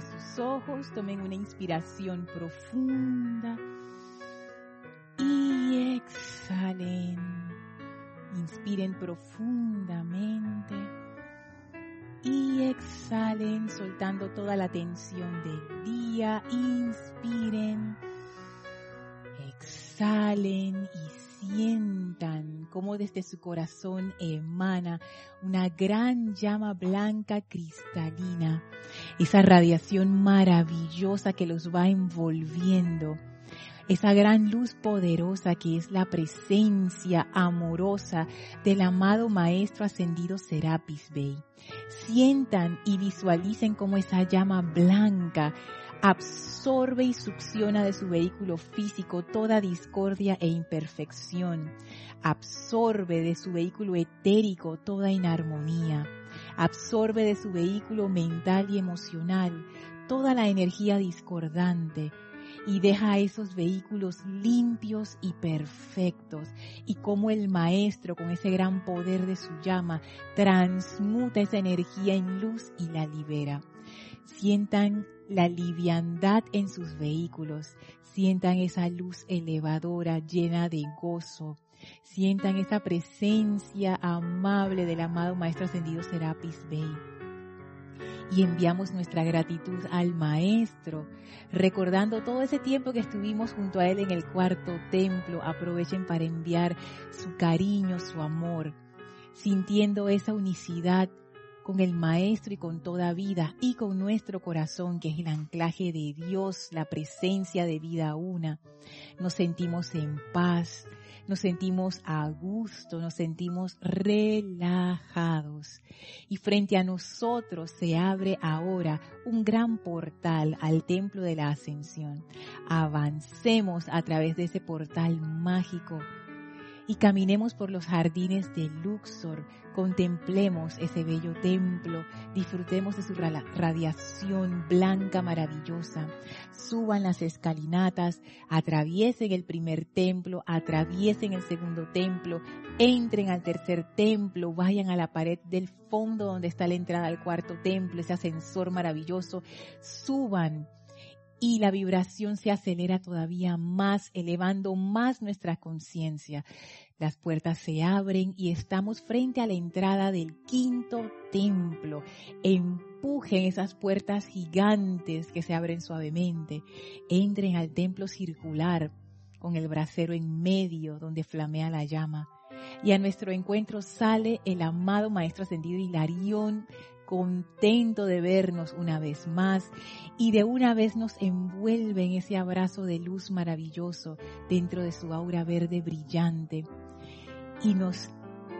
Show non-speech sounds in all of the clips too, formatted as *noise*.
sus ojos, tomen una inspiración profunda y exhalen. Inspiren profundamente y exhalen soltando toda la tensión del día. Inspiren, exhalen y sientan como desde su corazón emana una gran llama blanca cristalina, esa radiación maravillosa que los va envolviendo esa gran luz poderosa que es la presencia amorosa del amado Maestro Ascendido Serapis Bey. Sientan y visualicen cómo esa llama blanca absorbe y succiona de su vehículo físico toda discordia e imperfección. Absorbe de su vehículo etérico toda inarmonía. Absorbe de su vehículo mental y emocional toda la energía discordante y deja esos vehículos limpios y perfectos. Y como el maestro, con ese gran poder de su llama, transmuta esa energía en luz y la libera. Sientan la liviandad en sus vehículos, sientan esa luz elevadora llena de gozo, sientan esa presencia amable del amado Maestro Ascendido Serapis Bey. Y enviamos nuestra gratitud al Maestro, recordando todo ese tiempo que estuvimos junto a Él en el cuarto templo. Aprovechen para enviar su cariño, su amor, sintiendo esa unicidad con el Maestro y con toda vida y con nuestro corazón, que es el anclaje de Dios, la presencia de vida una. Nos sentimos en paz, nos sentimos a gusto, nos sentimos relajados. Y frente a nosotros se abre ahora un gran portal al templo de la ascensión. Avancemos a través de ese portal mágico y caminemos por los jardines de Luxor, contemplemos ese bello templo, disfrutemos de su radiación blanca maravillosa, suban las escalinatas, atraviesen el primer templo, atraviesen el segundo templo, entren al tercer templo, vayan a la pared del fondo donde está la entrada al cuarto templo, ese ascensor maravilloso, suban y la vibración se acelera todavía más, elevando más nuestra conciencia. Las puertas se abren y estamos frente a la entrada del quinto templo. Empujen esas puertas gigantes que se abren suavemente. Entren al templo circular con el brasero en medio donde flamea la llama. Y a nuestro encuentro sale el amado Maestro Ascendido Hilarión contento de vernos una vez más y de una vez nos envuelve en ese abrazo de luz maravilloso dentro de su aura verde brillante y nos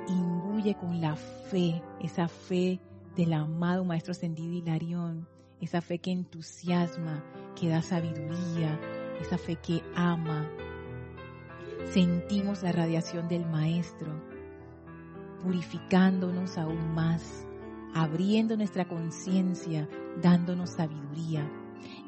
imbuye con la fe, esa fe del amado Maestro Ascendido Hilarión, esa fe que entusiasma, que da sabiduría, esa fe que ama. Sentimos la radiación del Maestro, purificándonos aún más abriendo nuestra conciencia, dándonos sabiduría.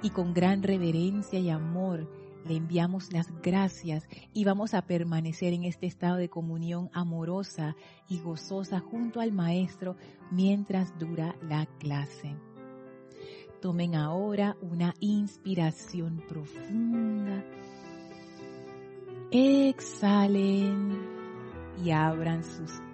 Y con gran reverencia y amor le enviamos las gracias y vamos a permanecer en este estado de comunión amorosa y gozosa junto al Maestro mientras dura la clase. Tomen ahora una inspiración profunda. Exhalen y abran sus.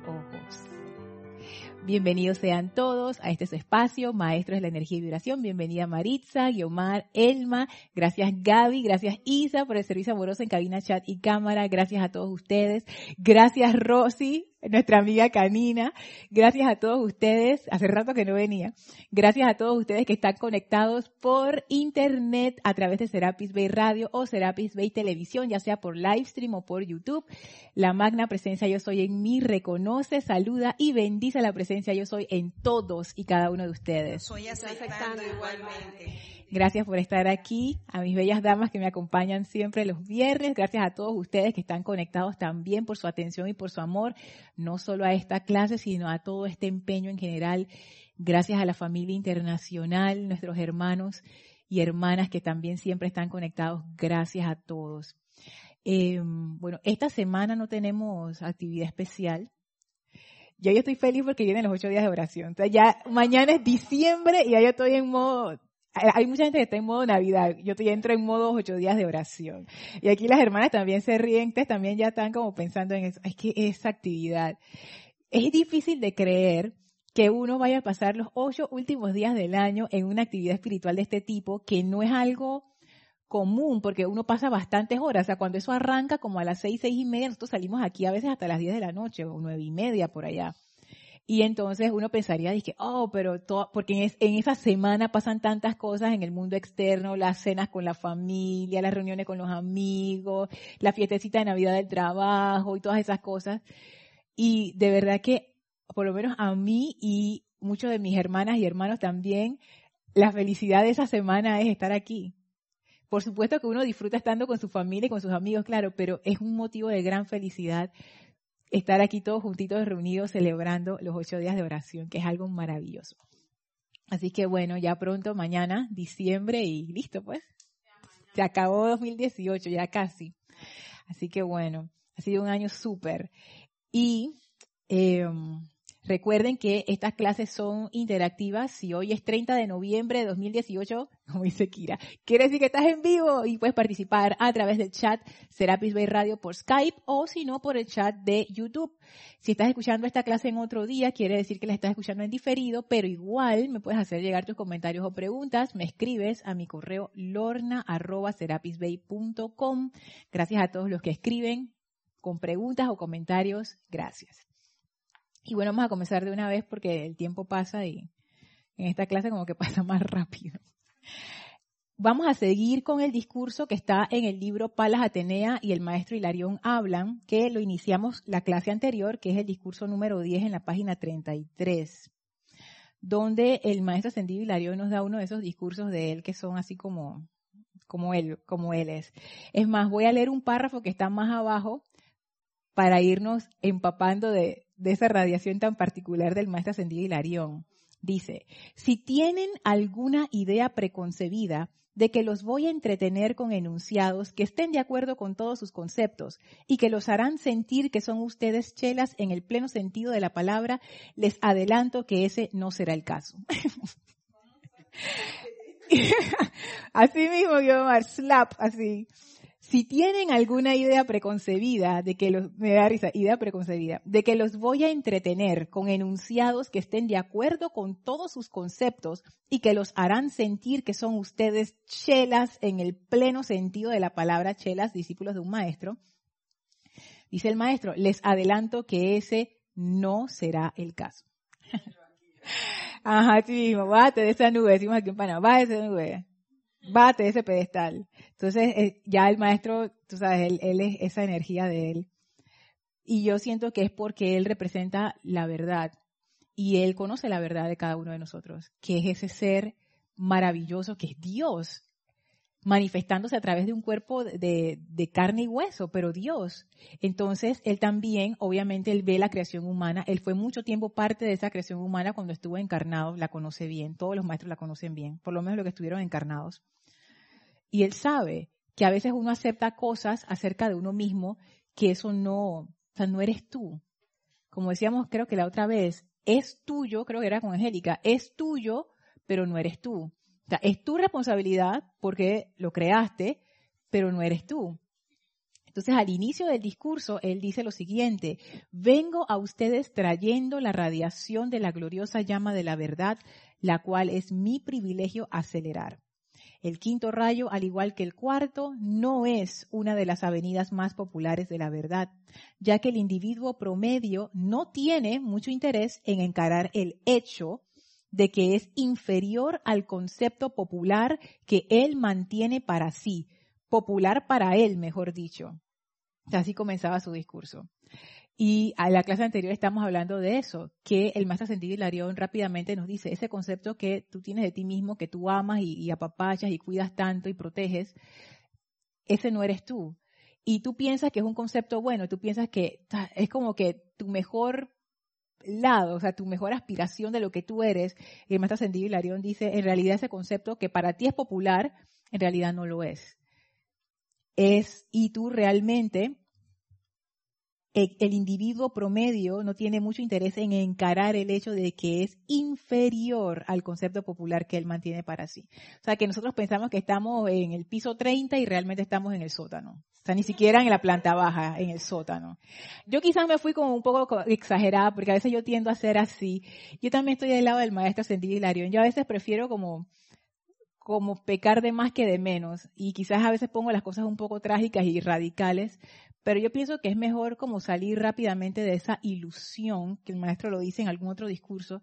Bienvenidos sean todos a este espacio, Maestros de la Energía y Vibración. Bienvenida Maritza, Guiomar, Elma. Gracias Gaby, gracias Isa por el servicio amoroso en cabina, chat y cámara. Gracias a todos ustedes. Gracias Rosy nuestra amiga Canina. Gracias a todos ustedes, hace rato que no venía. Gracias a todos ustedes que están conectados por internet a través de Serapis Bay Radio o Serapis Bay Televisión, ya sea por livestream o por YouTube. La magna presencia yo soy en mí reconoce, saluda y bendice la presencia yo soy en todos y cada uno de ustedes. Soy aceptando igualmente. Gracias por estar aquí, a mis bellas damas que me acompañan siempre los viernes. Gracias a todos ustedes que están conectados también por su atención y por su amor, no solo a esta clase, sino a todo este empeño en general. Gracias a la familia internacional, nuestros hermanos y hermanas que también siempre están conectados. Gracias a todos. Eh, bueno, esta semana no tenemos actividad especial. Yo ya estoy feliz porque vienen los ocho días de oración. Entonces ya mañana es diciembre y ya yo estoy en modo hay mucha gente que está en modo Navidad. Yo entro en modo ocho días de oración. Y aquí las hermanas también se ríen, también ya están como pensando en eso. Es que esa actividad. Es difícil de creer que uno vaya a pasar los ocho últimos días del año en una actividad espiritual de este tipo, que no es algo común, porque uno pasa bastantes horas. O sea, cuando eso arranca como a las seis, seis y media, nosotros salimos aquí a veces hasta las diez de la noche o nueve y media por allá. Y entonces uno pensaría, dije, oh, pero todo, porque en, en, esa semana pasan tantas cosas en el mundo externo, las cenas con la familia, las reuniones con los amigos, la fiestecita de Navidad del trabajo y todas esas cosas. Y de verdad que, por lo menos a mí y muchos de mis hermanas y hermanos también, la felicidad de esa semana es estar aquí. Por supuesto que uno disfruta estando con su familia y con sus amigos, claro, pero es un motivo de gran felicidad estar aquí todos juntitos reunidos celebrando los ocho días de oración, que es algo maravilloso. Así que bueno, ya pronto, mañana, diciembre y listo pues. Se acabó 2018, ya casi. Así que bueno, ha sido un año súper. Y eh, Recuerden que estas clases son interactivas. Si hoy es 30 de noviembre de 2018, como dice Kira, quiere decir que estás en vivo y puedes participar a través del chat Serapis Bay Radio por Skype o si no por el chat de YouTube. Si estás escuchando esta clase en otro día, quiere decir que la estás escuchando en diferido, pero igual me puedes hacer llegar tus comentarios o preguntas. Me escribes a mi correo lorna.serapisbay.com. Gracias a todos los que escriben con preguntas o comentarios. Gracias. Y bueno, vamos a comenzar de una vez porque el tiempo pasa y en esta clase como que *laughs* pasa más rápido. Vamos a seguir con el discurso que está en el libro Palas Atenea y el maestro Hilarión hablan, que lo iniciamos la clase anterior, que es el discurso número 10 en la página 33, donde el maestro ascendido Hilarión nos da uno de esos discursos de él que son así como, como él, como él es. Es más, voy a leer un párrafo que está más abajo para irnos empapando de, esa radiación tan particular del maestro ascendido Hilarión. Dice, si tienen alguna idea preconcebida de que los voy a entretener con enunciados que estén de acuerdo con todos sus conceptos y que los harán sentir que son ustedes chelas en el pleno sentido de la palabra, les adelanto que ese no será el caso. *laughs* así mismo, Guiomar, slap, así si tienen alguna idea preconcebida de que los, me da risa, idea preconcebida, de que los voy a entretener con enunciados que estén de acuerdo con todos sus conceptos y que los harán sentir que son ustedes chelas en el pleno sentido de la palabra chelas, discípulos de un maestro, dice el maestro, les adelanto que ese no será el caso. *laughs* Ajá, sí mismo, bájate de esa nube, decimos aquí en Panamá, bájate de esa nube bate ese pedestal. Entonces, eh, ya el maestro, tú sabes, él, él, es esa energía de él. Y yo siento que es porque él representa la verdad. Y él conoce la verdad de cada uno de nosotros, que es ese ser maravilloso que es Dios manifestándose a través de un cuerpo de, carne y hueso, pero Dios. Entonces, él también, obviamente, él ve la creación humana. Él fue mucho tiempo parte de esa creación humana cuando estuvo encarnado, la conoce bien. Todos los maestros la conocen bien, por lo menos los que estuvieron encarnados. Y él sabe que a veces uno acepta cosas acerca de uno mismo que eso no, o sea, no eres tú. Como decíamos, creo que la otra vez, es tuyo, creo que era con Angélica, es tuyo, pero no eres tú es tu responsabilidad porque lo creaste, pero no eres tú. Entonces, al inicio del discurso, él dice lo siguiente, vengo a ustedes trayendo la radiación de la gloriosa llama de la verdad, la cual es mi privilegio acelerar. El quinto rayo, al igual que el cuarto, no es una de las avenidas más populares de la verdad, ya que el individuo promedio no tiene mucho interés en encarar el hecho de que es inferior al concepto popular que él mantiene para sí, popular para él, mejor dicho. Así comenzaba su discurso. Y a la clase anterior estamos hablando de eso, que el más ascendido Hilarión rápidamente nos dice, ese concepto que tú tienes de ti mismo, que tú amas y, y apapachas y cuidas tanto y proteges, ese no eres tú. Y tú piensas que es un concepto bueno, tú piensas que es como que tu mejor lado, o sea, tu mejor aspiración de lo que tú eres, el maestro ascendido Hilarión dice, en realidad ese concepto que para ti es popular, en realidad no lo es. Es, y tú realmente el, individuo promedio no tiene mucho interés en encarar el hecho de que es inferior al concepto popular que él mantiene para sí. O sea, que nosotros pensamos que estamos en el piso 30 y realmente estamos en el sótano. O sea, ni siquiera en la planta baja, en el sótano. Yo quizás me fui como un poco exagerada, porque a veces yo tiendo a ser así. Yo también estoy del lado del maestro Sentido Hilarión. Yo a veces prefiero como como pecar de más que de menos. Y quizás a veces pongo las cosas un poco trágicas y radicales, pero yo pienso que es mejor como salir rápidamente de esa ilusión, que el maestro lo dice en algún otro discurso,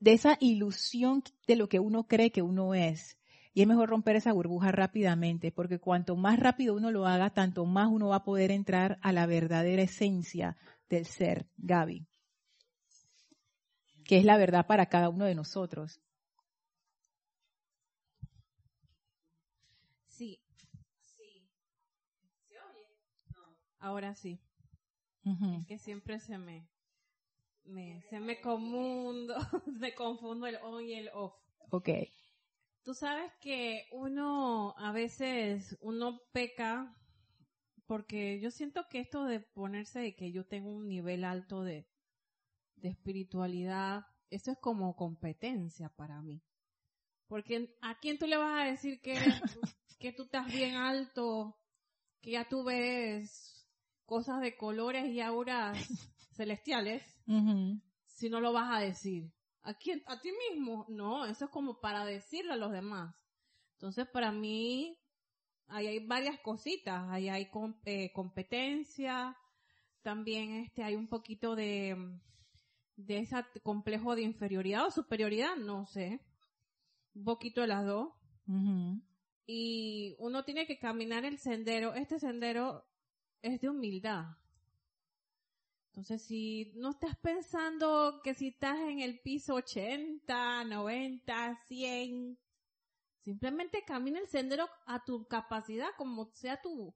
de esa ilusión de lo que uno cree que uno es. Y es mejor romper esa burbuja rápidamente, porque cuanto más rápido uno lo haga, tanto más uno va a poder entrar a la verdadera esencia del ser, Gaby, que es la verdad para cada uno de nosotros. Ahora sí. Es que siempre se me, me se me confundo, *laughs* me confundo el on y el off. Ok. Tú sabes que uno a veces uno peca porque yo siento que esto de ponerse de que yo tengo un nivel alto de, de espiritualidad, eso es como competencia para mí. Porque a quién tú le vas a decir que, *laughs* que tú estás bien alto, que ya tú ves cosas de colores y auras *laughs* celestiales si no lo vas a decir? ¿A quién? ¿A ti mismo? No, eso es como para decirle a los demás. Entonces, para mí, ahí hay varias cositas. Ahí hay eh, competencia, también este, hay un poquito de, de ese complejo de inferioridad o superioridad, no sé. Un poquito de las dos. Y uno tiene que caminar el sendero. Este sendero es de humildad. Entonces, si no estás pensando que si estás en el piso 80, 90, 100, simplemente camina el sendero a tu capacidad, como sea tu,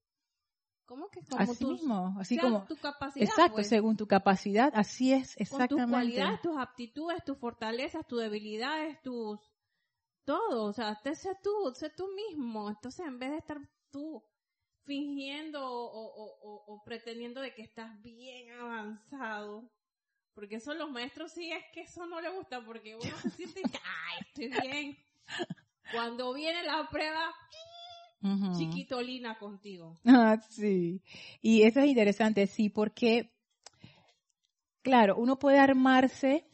¿cómo que como así mismo, así sea como tu capacidad, exacto, pues. según tu capacidad, así es, exactamente. Con tus cualidades, tus aptitudes, tus fortalezas, tus debilidades, tus todo, o sea, sé tú, sé tú mismo. Entonces, en vez de estar tú fingiendo o, pretendiendo de que estás bien avanzado. Porque eso los maestros sí es que eso no le gusta porque uno se siente que, *laughs* ay, estoy bien. Cuando viene la prueba, chiquitolina contigo. Ah, sí. Y eso es interesante, sí, porque, claro, uno puede armarse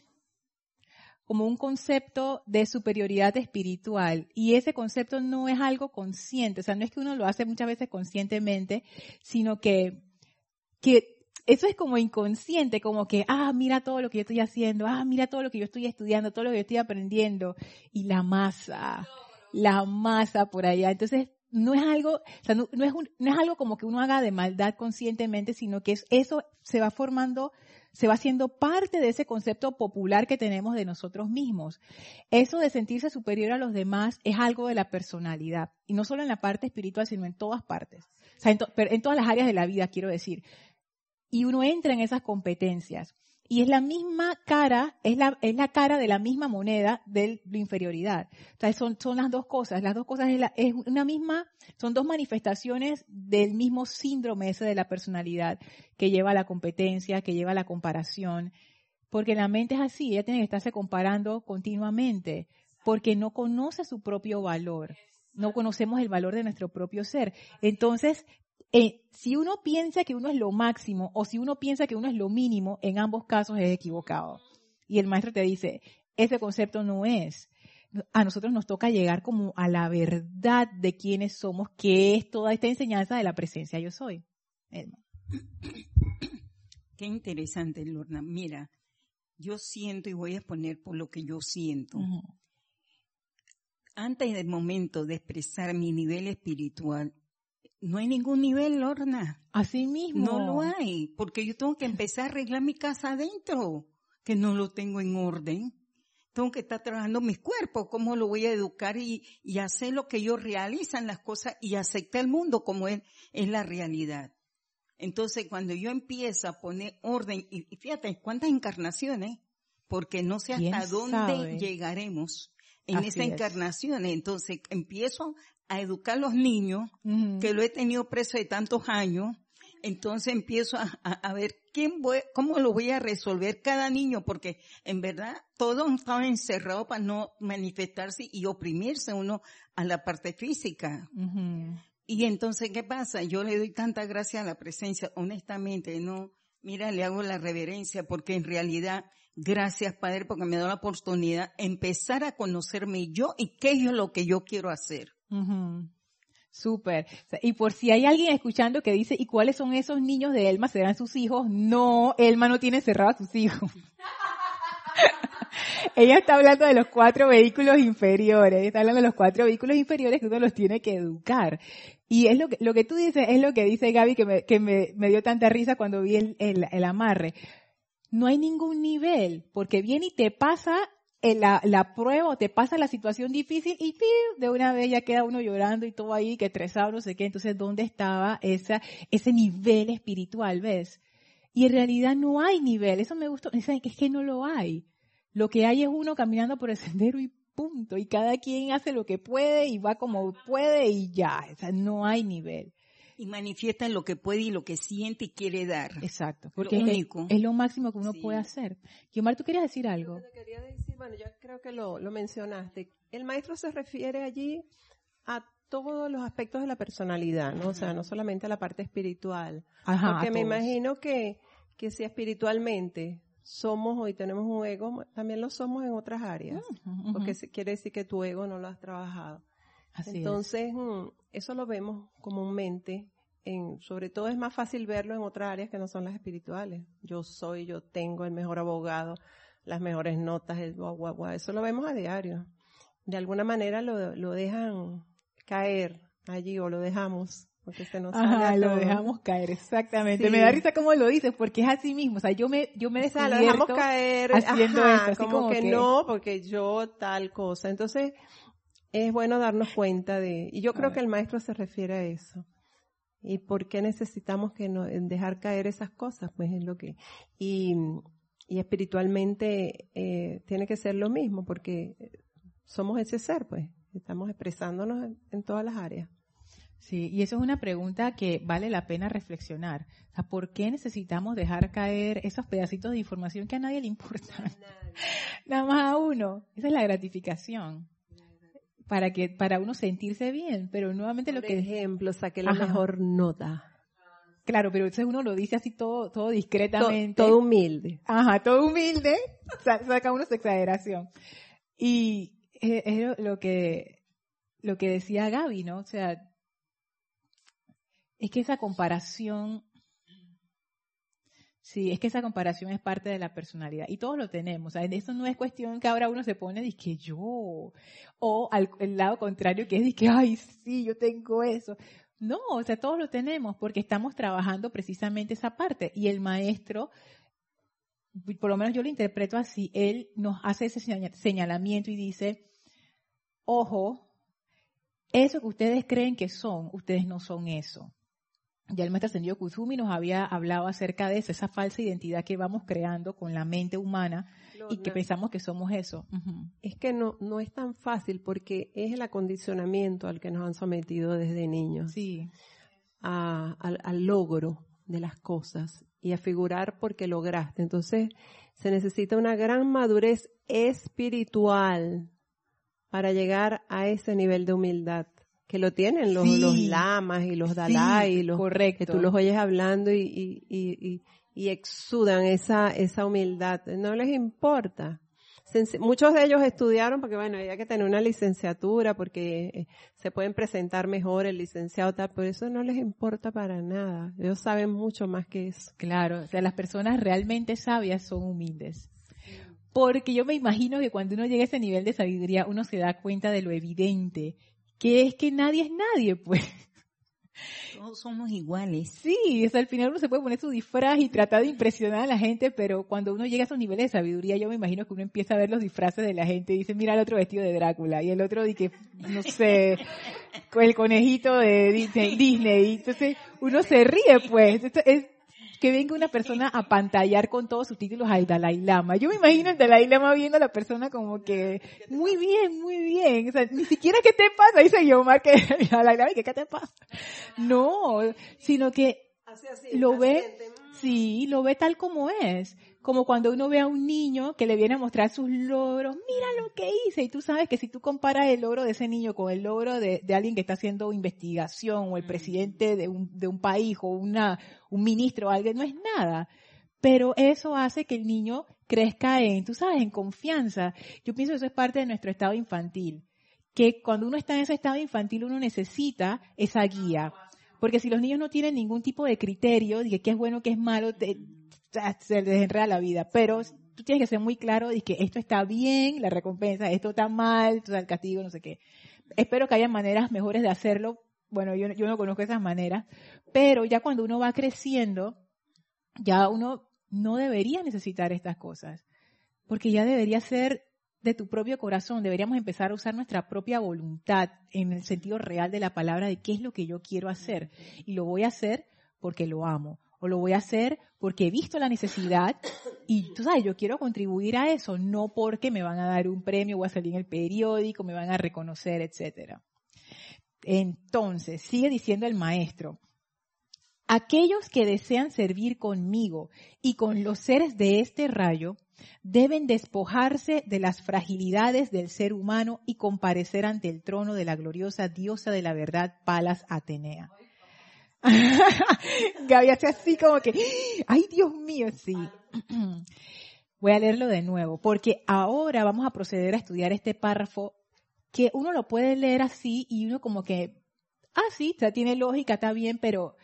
como un concepto de superioridad espiritual y ese concepto no es algo consciente, o sea, no es que uno lo hace muchas veces conscientemente, sino que, que eso es como inconsciente, como que, ah, mira todo lo que yo estoy haciendo, ah, mira todo lo que yo estoy estudiando, todo lo que yo estoy aprendiendo y la masa, la masa por allá. Entonces, no es algo, o sea, no, es no es algo como que uno haga de maldad conscientemente, sino que eso se va formando se va haciendo parte de ese concepto popular que tenemos de nosotros mismos. Eso de sentirse superior a los demás es algo de la personalidad, y no solo en la parte espiritual, sino en todas partes, o sea, en, en todas las áreas de la vida, quiero decir. Y uno entra en esas competencias. Y es la misma cara, es la, es la cara de la misma moneda de la inferioridad. O son, son las dos cosas. Las dos cosas es, la, es una misma, son dos manifestaciones del mismo síndrome ese de la personalidad que lleva a la competencia, que lleva a la comparación. Porque la mente es así, ella tiene que estarse comparando continuamente, porque no conoce su propio valor. No conocemos el valor de nuestro propio ser. Entonces, eh, si uno piensa que uno es lo máximo o si uno piensa que uno es lo mínimo, en ambos casos es equivocado. Y el maestro te dice, ese concepto no es. A nosotros nos toca llegar como a la verdad de quiénes somos, que es toda esta enseñanza de la presencia yo soy. Qué interesante, Lorna. Mira, yo siento y voy a exponer por lo que yo siento. Antes del momento de expresar mi nivel espiritual, no hay ningún nivel, Lorna. Así mismo. No lo hay, porque yo tengo que empezar a arreglar mi casa adentro, que no lo tengo en orden. Tengo que estar trabajando mis cuerpos, cómo lo voy a educar y, hacer lo que ellos realizan las cosas y aceptar el mundo como es, es la realidad. Entonces, cuando yo empiezo a poner orden, y, fíjate cuántas encarnaciones, porque no sé hasta dónde llegaremos en esa encarnación. Entonces, empiezo a educar a los niños, que lo he tenido preso de tantos años, entonces empiezo a, a, ver quién voy, cómo lo voy a resolver cada niño, porque en verdad todos estaban encerrados para no manifestarse y oprimirse uno a la parte física. Y entonces, ¿qué pasa? Yo le doy tanta gracia a la presencia, honestamente, no, mira, le hago la reverencia, porque en realidad, gracias Padre, porque me da la oportunidad de empezar a conocerme yo y qué es lo que yo quiero hacer. Súper. Y por si hay alguien escuchando que dice, ¿y cuáles son esos niños de Elma? ¿Serán sus hijos? No, Elma no tiene cerrado a sus hijos. *laughs* Ella está hablando de los cuatro vehículos inferiores, está hablando de los cuatro vehículos inferiores que uno los tiene que educar. Y es lo que, lo que tú dices, es lo que dice Gaby que me, que me, dio tanta risa cuando vi el, el amarre. No hay ningún nivel, porque viene y te pasa la, la prueba te pasa la situación difícil y de una vez ya queda uno llorando y todo ahí, que estresado, no sé qué. Entonces, ¿dónde estaba esa, ese nivel espiritual, ves? Y en realidad no hay nivel. Eso me gustó. Es que no lo hay. Lo que hay es uno caminando por el *laughs* sendero y punto. Y cada quien hace lo que puede y va como puede y ya. O sea, no hay nivel. Y manifiesta lo que puede y lo que siente y quiere dar. Exacto. Porque es, es, lo máximo que uno puede hacer. Guiomar, ¿tú querías decir algo? quería decir, bueno, yo creo que lo, lo mencionaste. El maestro se refiere allí a todos los aspectos de la personalidad, ¿no? O sea, no solamente a la parte espiritual. Ajá, Porque me imagino que, que si espiritualmente somos hoy tenemos un ego, también lo somos en otras áreas. Porque quiere decir que tu ego no lo has trabajado. Entonces, mm, eso lo vemos comúnmente. En, sobre todo es más fácil verlo en otras áreas que no son las espirituales. Yo soy, yo tengo el mejor abogado, las mejores notas, el guau, guau, guau. Eso lo vemos a diario. De alguna manera lo, lo dejan caer allí o lo dejamos. Porque se nos Ajá, lo dejamos caer, exactamente. Me da risa como lo dices, porque es así mismo. O sea, yo me, yo me o lo dejamos caer haciendo esto. como, que, no, porque yo tal cosa. Entonces, es bueno darnos cuenta de, y yo creo que el maestro se refiere a eso. ¿Y por qué necesitamos que no, dejar caer esas cosas? Pues es lo que, y, y espiritualmente eh, tiene que ser lo mismo, porque somos ese ser, pues, estamos expresándonos en, todas las áreas. Sí, y eso es una pregunta que vale la pena reflexionar. O sea, ¿por qué necesitamos dejar caer esos pedacitos de información que a nadie le importan? *laughs* Nada más a uno. Esa es la gratificación para que para uno sentirse bien, pero nuevamente lo que ejemplo, saqué la mejor nota. Claro, pero entonces uno lo dice así todo todo discretamente. Todo, humilde. Ajá, todo humilde, *laughs* saca uno su exageración. Y es, lo que lo que decía Gaby, ¿no? O sea, es que esa comparación Sí, es que esa comparación es parte de la personalidad y todos lo tenemos. ¿sabes? Eso no es cuestión que ahora uno se pone y que yo, o al el lado contrario que es que, ay, sí, yo tengo eso. No, o sea, todos lo tenemos porque estamos trabajando precisamente esa parte. Y el maestro, por lo menos yo lo interpreto así, él nos hace ese señalamiento y dice, ojo, eso que ustedes creen que son, ustedes no son eso ya el maestro ascendido Kuzumi nos había hablado acerca de eso, esa falsa identidad que vamos creando con la mente humana y que pensamos que somos eso. Es que no, no es tan fácil porque es el acondicionamiento al que nos han sometido desde niños. Sí. al, logro de las cosas y a figurar porque lograste. Entonces, se necesita una gran madurez espiritual para llegar a ese nivel de humildad que lo tienen los, los lamas y los dalai, los, que tú los oyes hablando y, y, y, y, exudan esa, esa humildad. No les importa. Muchos de ellos estudiaron porque, bueno, había que tener una licenciatura porque eh, se pueden presentar mejor el licenciado, tal, pero eso no les importa para nada. Ellos saben mucho más que eso. Claro, o sea, las personas realmente sabias son humildes. Porque yo me imagino que cuando uno llega a ese nivel de sabiduría, uno se da cuenta de lo evidente que es que nadie es nadie, pues. Todos somos iguales. Sí, al final uno se puede poner su disfraz y tratar de impresionar a la gente, pero cuando uno llega a esos niveles de sabiduría, yo me imagino que uno empieza a ver los disfraces de la gente y dice, mira el otro vestido de Drácula y el otro de que, no sé, el conejito de Disney. Entonces uno se ríe, pues. es, que venga una persona a pantallar con todos sus títulos al Dalai Lama. Yo me imagino el Dalai Lama viendo a la persona como que, muy bien, muy bien. O sea, ni siquiera qué te pasa, dice yo, que *laughs* el Dalai Lama, ¿qué te pasa? No, sino que lo ve, sí, lo ve tal como es. Como cuando uno ve a un niño que le viene a mostrar sus logros, mira lo que hice. Y tú sabes que si tú comparas el logro de ese niño con el logro de, alguien que está haciendo investigación o el presidente de un, de un país o una, un ministro o alguien, no es nada. Pero eso hace que el niño crezca en, tú sabes, en confianza. Yo pienso que eso es parte de nuestro estado infantil. Que cuando uno está en ese estado infantil uno necesita esa guía porque si los niños no tienen ningún tipo de criterio de qué es bueno, qué es malo, se les enreda la vida. Pero tú tienes que ser muy claro de que esto está bien, la recompensa, esto está mal, el castigo, no sé qué. Espero que haya maneras mejores de hacerlo. Bueno, yo, yo no conozco esas maneras, pero ya cuando uno va creciendo, ya uno no debería necesitar estas cosas, porque ya debería ser de tu propio corazón, deberíamos empezar a usar nuestra propia voluntad en el sentido real de la palabra de qué es lo que yo quiero hacer. Y lo voy a hacer porque lo amo. O lo voy a hacer porque he visto la necesidad y tú sabes, yo quiero contribuir a eso, no porque me van a dar un premio, voy a salir en el periódico, me van a reconocer, etcétera. Entonces, sigue diciendo el maestro, aquellos que desean servir conmigo y con los seres de este rayo, deben despojarse de las fragilidades del ser humano y comparecer ante el trono de la gloriosa diosa de la verdad, Palas Atenea. *laughs* Gaby hace así como que, ay Dios mío, sí. *clears throat* Voy a leerlo de nuevo, porque ahora vamos a proceder a estudiar este párrafo que uno lo puede leer así y uno como que, ah, sí, ya tiene lógica, está bien, pero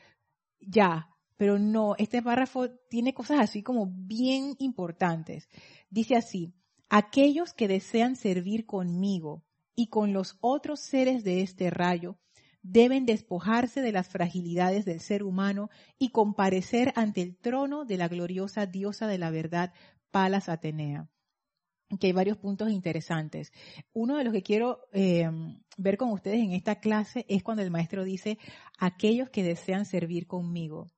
ya, pero no, este párrafo tiene cosas así como bien importantes. Dice así, aquellos que desean servir conmigo y con los otros seres de este rayo, deben despojarse de las fragilidades del ser humano y comparecer ante el trono de la gloriosa diosa de la verdad, Palas Atenea. Que hay varios puntos interesantes. Uno de los que quiero eh, ver con ustedes en esta clase es cuando el maestro dice, aquellos que desean servir conmigo.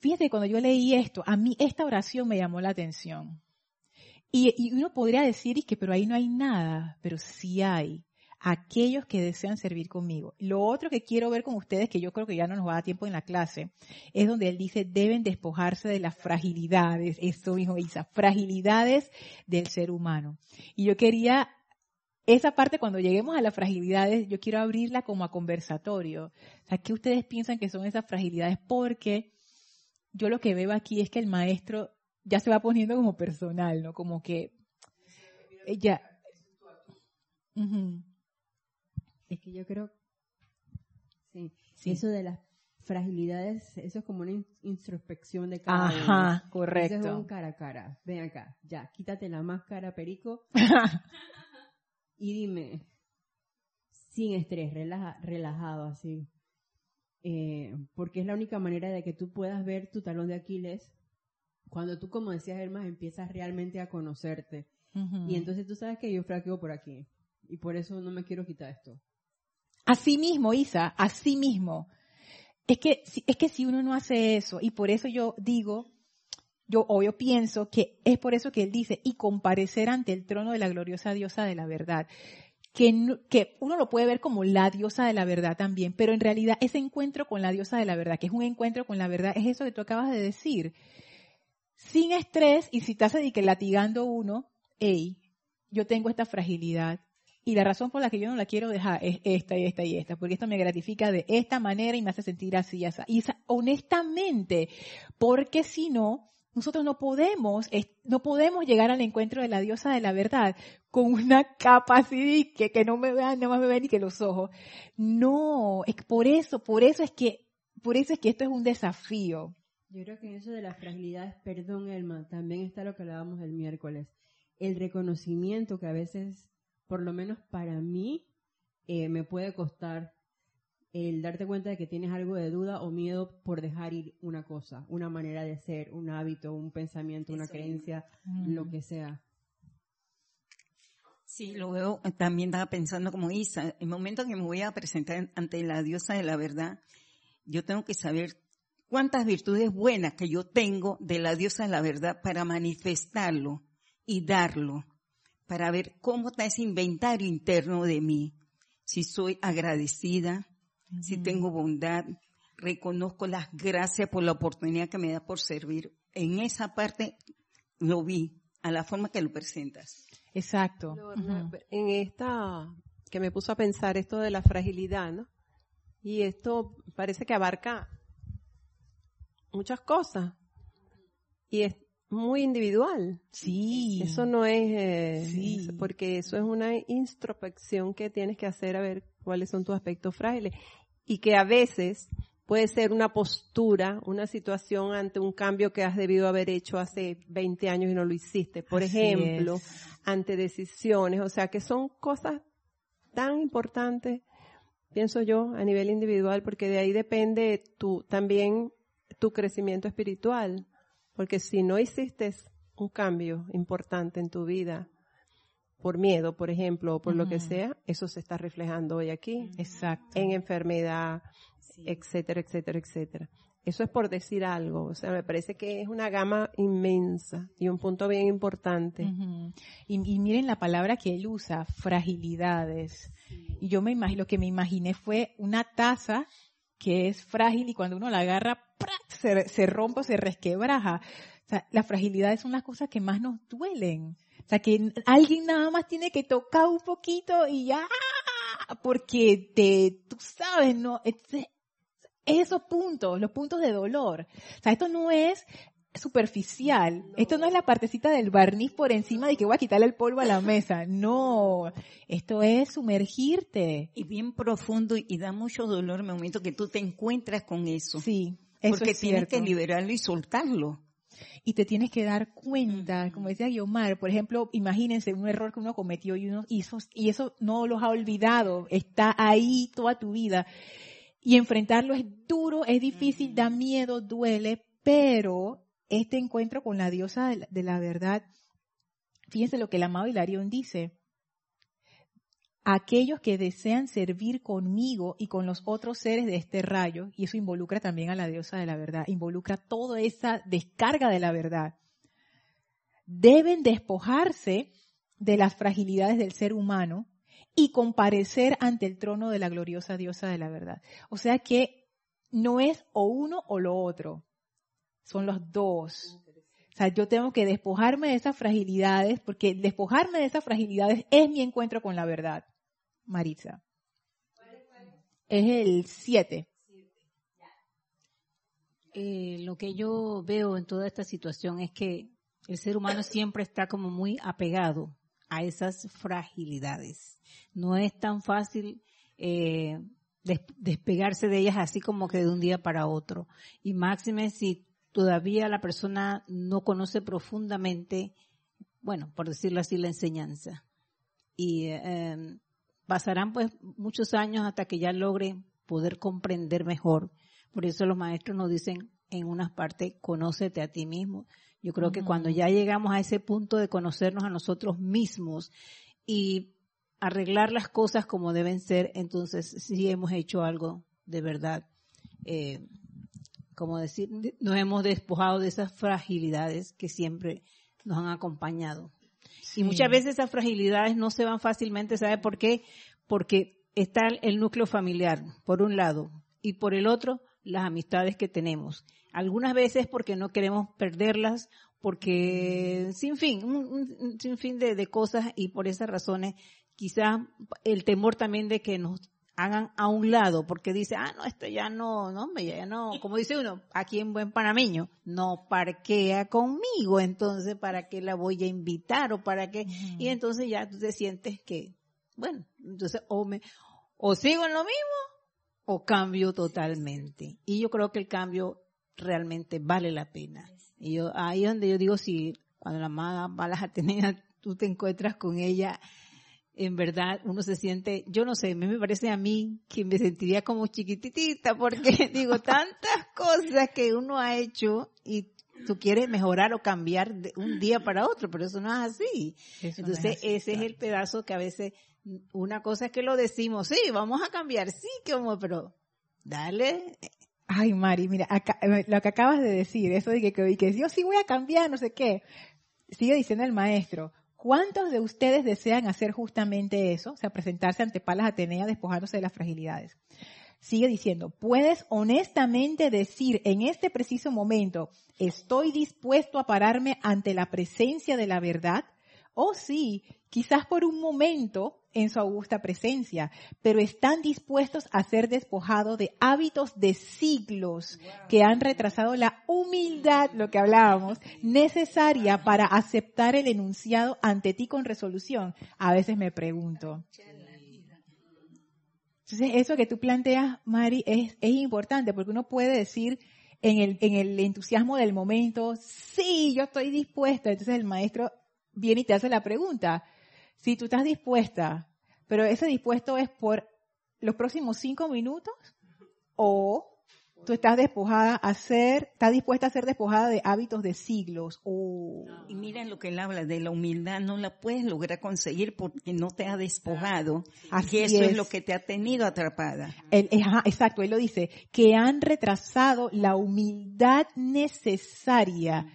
Fíjate, cuando yo leí esto, a mí esta oración me llamó la atención. Y, uno podría decir, que, pero ahí no hay nada, pero sí hay aquellos que desean servir conmigo. Lo otro que quiero ver con ustedes, que yo creo que ya no nos va a dar tiempo en la clase, es donde él dice, deben despojarse de las fragilidades, esto dijo Isa, fragilidades del ser humano. Y yo quería, esa parte cuando lleguemos a las fragilidades, yo quiero abrirla como a conversatorio. O sea, ¿qué ustedes piensan que son esas fragilidades? Porque yo lo que veo aquí es que el maestro ya se va poniendo como personal, ¿no? Como que ella... Es que yo creo, sí, eso de las fragilidades, eso es como una introspección de cada Ajá, correcto. Eso es un cara a cara. Ven acá, ya, quítate la máscara, Perico. *laughs* y dime, sin estrés, relajado así. Eh, porque es la única manera de que tú puedas ver tu talón de Aquiles cuando tú, como decías, Hermas, empiezas realmente a conocerte. Y entonces tú sabes que yo flaqueo por aquí. Y por eso no me quiero quitar esto. Así mismo, Isa, así mismo. Es que, es que si uno no hace eso, y por eso yo digo, yo, o yo pienso que es por eso que él dice, y comparecer ante el trono de la gloriosa diosa de la verdad que, uno lo puede ver como la diosa de la verdad también, pero en realidad ese encuentro con la diosa de la verdad, que es un encuentro con la verdad, es eso que tú acabas de decir. Sin estrés, y si estás que latigando uno, hey, yo tengo esta fragilidad, y la razón por la que yo no la quiero dejar es esta y esta y esta, porque esto me gratifica de esta manera y me hace sentir así y así. Y honestamente, porque si no, nosotros no podemos, no podemos llegar al encuentro de la diosa de la verdad con una capa así que, que no me vean, no me ven ni que los ojos. No, es por eso, por eso es que, por eso es que esto es un desafío. Yo creo que en eso de las fragilidades, perdón Elma, también está lo que hablábamos el miércoles. El reconocimiento que a veces, por lo menos para mí, eh, me puede costar el darte cuenta de que tienes algo de duda o miedo por dejar ir una cosa, una manera de ser, un hábito, un pensamiento, una creencia, lo que sea. Sí, lo veo, también estaba pensando como Isa, el momento en que me voy a presentar ante la diosa de la verdad, yo tengo que saber cuántas virtudes buenas que yo tengo de la diosa de la verdad para manifestarlo y darlo, para ver cómo está ese inventario interno de mí, si soy agradecida, si tengo bondad, reconozco las gracias por la oportunidad que me da por servir. En esa parte lo vi, a la forma que lo presentas. Exacto. En esta, que me puso a pensar esto de la fragilidad, ¿no? Y esto parece que abarca muchas cosas. Y es muy individual. Sí. Eso no es, eh, porque eso es una introspección que tienes que hacer a ver cuáles son tus aspectos frágiles. Y que a veces puede ser una postura, una situación ante un cambio que has debido haber hecho hace 20 años y no lo hiciste. Por ejemplo, ante decisiones. O sea, que son cosas tan importantes, pienso yo, a nivel individual, porque de ahí depende tu, también tu crecimiento espiritual. Porque si no hiciste un cambio importante en tu vida, por miedo, por ejemplo, o por lo que sea, eso se está reflejando hoy aquí. Exacto. En enfermedad, etcétera, etcétera, etcétera. Eso es por decir algo. O sea, me parece que es una gama inmensa y un punto bien importante. y, miren la palabra que él usa, fragilidades. Y yo me imagino, lo que me imaginé fue una taza que es frágil y cuando uno la agarra, se, se rompe, se resquebraja. O sea, las fragilidades son las cosas que más nos duelen. O sea, que alguien nada más tiene que tocar un poquito y ya, porque te, tú sabes, no, esos puntos, los puntos de dolor. O sea, esto no es superficial. Esto no es la partecita del barniz por encima de que voy a quitarle el polvo a la mesa. No, esto es sumergirte. Y bien profundo y da mucho dolor el momento que tú te encuentras con eso. Sí, eso Porque tienes que liberarlo y soltarlo. Y te tienes que dar cuenta, como decía Guiomar, por ejemplo, imagínense un error que uno cometió y uno hizo, y eso no los ha olvidado, está ahí toda tu vida. Y enfrentarlo es duro, es difícil, da miedo, duele, pero este encuentro con la diosa de la, verdad, fíjense lo que el amado Hilarión dice. Aquellos que desean servir conmigo y con los otros seres de este rayo, y eso involucra también a la diosa de la verdad, involucra toda esa descarga de la verdad, deben despojarse de las fragilidades del ser humano y comparecer ante el trono de la gloriosa diosa de la verdad. O sea que no es o uno o lo otro, son los dos. O sea, yo tengo que despojarme de esas fragilidades, porque despojarme de esas fragilidades es mi encuentro con la verdad. Maritza. Es el 7. Eh, lo que yo veo en toda esta situación es que el ser humano siempre está como muy apegado a esas fragilidades. No es tan fácil eh, despegarse de ellas así como que de un día para otro. Y máxime si todavía la persona no conoce profundamente, bueno, por decirlo así, la enseñanza. Y em, pasarán pues muchos años hasta que ya logre poder comprender mejor. Por eso los maestros nos dicen en unas partes, conócete a ti mismo. Yo creo que cuando ya llegamos a ese punto de conocernos a nosotros mismos y arreglar las cosas como deben ser, entonces sí hemos hecho algo de verdad eh, como decir, nos hemos despojado de esas fragilidades que siempre nos han acompañado. Y muchas veces esas fragilidades no se van fácilmente, ¿sabe por qué? Porque está el núcleo familiar, por un lado, y por el otro, las amistades que tenemos. Algunas veces porque no queremos perderlas, porque sin fin, un, sin fin de, de, cosas y por esas razones quizás el temor también de que nos hagan a un lado, porque dice, ah, no, esto ya no, no, ya no, como dice uno, aquí en buen panameño, no parquea conmigo, entonces, ¿para qué la voy a invitar o para qué? Y entonces ya tú te sientes que, bueno, entonces, o me, o sigo en lo mismo, o cambio totalmente. Y yo creo que el cambio realmente vale la pena. Y yo, ahí es donde yo digo, si cuando la amada balas *laughs* Atenea, tú te encuentras con ella, en verdad uno se siente, yo no sé, a mí me parece a mí que me sentiría como chiquititita porque *laughs* digo tantas cosas que uno ha hecho y tú quieres mejorar o cambiar de un día para otro, pero eso no es así. Entonces ese es el pedazo que a veces una cosa es que lo decimos, sí, vamos a cambiar, sí, como, pero dale. Ay, Mari, mira, eh, lo que acabas de decir, eso de que, que, que yo sí voy a cambiar, no sé qué. Sigue diciendo el maestro, ¿Cuántos de ustedes desean hacer justamente eso? O sea, presentarse ante Palas Atenea despojándose de las fragilidades. Sigue diciendo, puedes honestamente decir en este preciso momento, estoy dispuesto a pararme ante la presencia de la verdad. O sí, quizás por un momento en su augusta presencia, pero están dispuestos a ser despojados de hábitos de siglos que han retrasado la humildad, lo que hablábamos, necesaria para aceptar el enunciado ante ti con resolución. A veces me pregunto, entonces, eso que tú planteas, Mari, es, es importante porque uno puede decir en el, en el entusiasmo del momento, sí, yo estoy dispuesta. Entonces el maestro viene y te hace la pregunta, si tú estás dispuesta, pero ese dispuesto es por los próximos cinco minutos o Tú estás despojada a ser, estás dispuesta a ser despojada de hábitos de siglos. Oh. Y miren lo que él habla de la humildad, no la puedes lograr conseguir porque no te ha despojado. Así eso es. lo que te ha tenido atrapada. exacto, él lo dice, que han retrasado la humildad necesaria.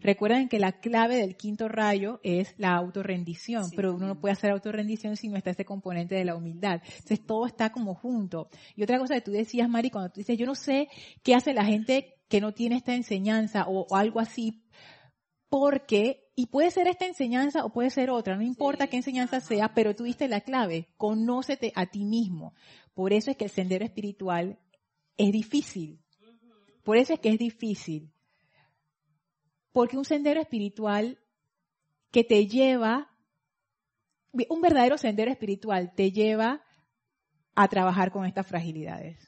Recuerden que la clave del quinto rayo es la autorrendición, pero uno no puede hacer autorrendición si no está ese componente de la humildad. Entonces todo está como junto. Y otra cosa que tú decías, Mari, cuando tú dices, yo no sé qué hace la gente que no tiene esta enseñanza o, algo así, porque, y puede ser esta enseñanza o puede ser otra, no importa qué enseñanza sea, pero tú diste la clave, conócete a ti mismo. Por eso es que el sendero espiritual es difícil. Por eso es que es difícil. Porque un sendero espiritual que te lleva, un verdadero sendero espiritual te lleva a trabajar con estas fragilidades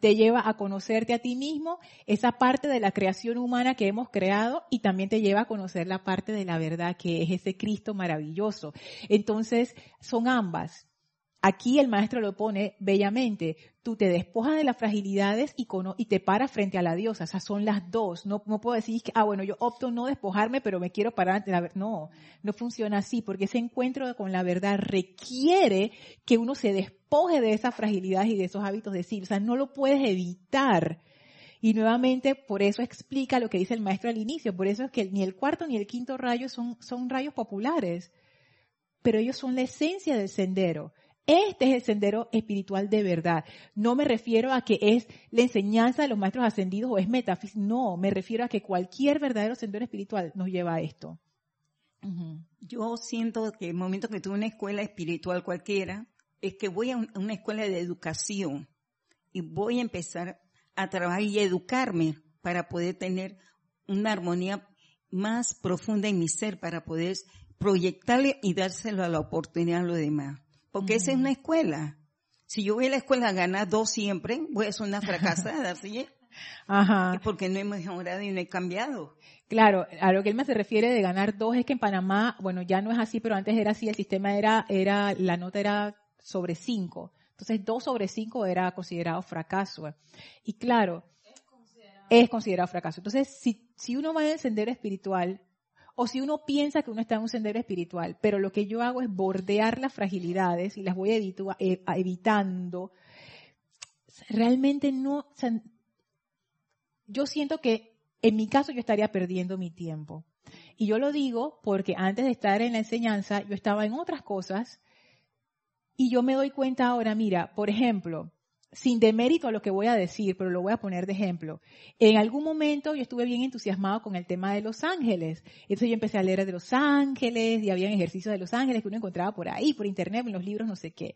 te lleva a conocerte a ti mismo, esa parte de la creación humana que hemos creado y también te lleva a conocer la parte de la verdad que es ese Cristo maravilloso. Entonces, son ambas. Aquí el maestro lo pone bellamente. Tú te despojas de las fragilidades y, te paras frente a la diosa. O sea, son las dos. No, puedo decir que, ah, bueno, yo opto no despojarme, pero me quiero parar ante la verdad. No, no funciona así, porque ese encuentro con la verdad requiere que uno se despoje de esas fragilidades y de esos hábitos de sí. O sea, no lo puedes evitar. Y nuevamente, por eso explica lo que dice el maestro al inicio. Por eso es que ni el cuarto ni el quinto rayo son rayos populares. Pero ellos son la esencia del sendero. Este es el sendero espiritual de verdad. No me refiero a que es la enseñanza de los maestros ascendidos o es metafísica. No, me refiero a que cualquier verdadero sendero espiritual nos lleva a esto. Yo siento que el momento que tuve una escuela espiritual cualquiera, es que voy a una escuela de educación y voy a empezar a trabajar y educarme para poder tener una armonía más profunda en mi ser, para poder proyectarle y dárselo a la oportunidad a los demás porque esa es una escuela. Si yo voy a la escuela a ganar dos siempre, voy a ser una fracasada, ¿sí? Ajá. Porque no he mejorado y no he cambiado. Claro, a lo que él me se refiere de ganar dos es que en Panamá, bueno, ya no es así, pero antes era así, el sistema era, era, la nota era sobre cinco. Entonces, dos sobre cinco era considerado fracaso. Y claro, es considerado, es considerado fracaso. Entonces, si, si uno va a sendero espiritual, o si uno piensa que uno está en un sendero espiritual, pero lo que yo hago es bordear las fragilidades y las voy eh, evitando, realmente no, yo siento que en mi caso yo estaría perdiendo mi tiempo. Y yo lo digo porque antes de estar en la enseñanza yo estaba en otras cosas y yo me doy cuenta ahora, mira, por ejemplo, sin demérito a lo que voy a decir, pero lo voy a poner de ejemplo. En algún momento yo estuve bien entusiasmado con el tema de los ángeles. Entonces yo empecé a leer de los ángeles y había ejercicios de los ángeles que uno encontraba por ahí, por internet, en los libros, no sé qué.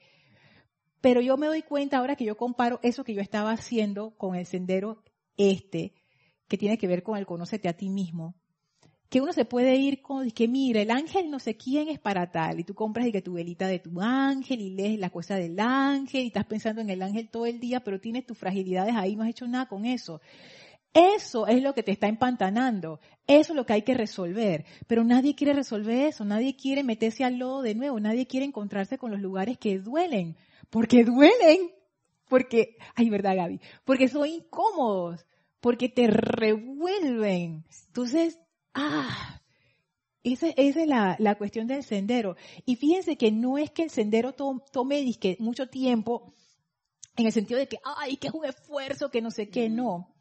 Pero yo me doy cuenta ahora que yo comparo eso que yo estaba haciendo con el sendero este, que tiene que ver con el conócete a ti mismo que uno se puede ir con, que mira, el ángel no sé quién es para tal, y tú compras y que tu velita de tu ángel y lees la cosa del ángel y estás pensando en el ángel todo el día, pero tienes tus fragilidades ahí, no has hecho nada con eso. Eso es lo que te está empantanando, eso es lo que hay que resolver, pero nadie quiere resolver eso, nadie quiere meterse al lodo de nuevo, nadie quiere encontrarse con los lugares que duelen, porque duelen, porque, ay, verdad Gaby, porque son incómodos, porque te revuelven. Entonces, Ah, esa, es la, cuestión del sendero. Y fíjense que no es que el sendero tome mucho tiempo en el sentido de que, ay, que es un esfuerzo, que no sé qué, no.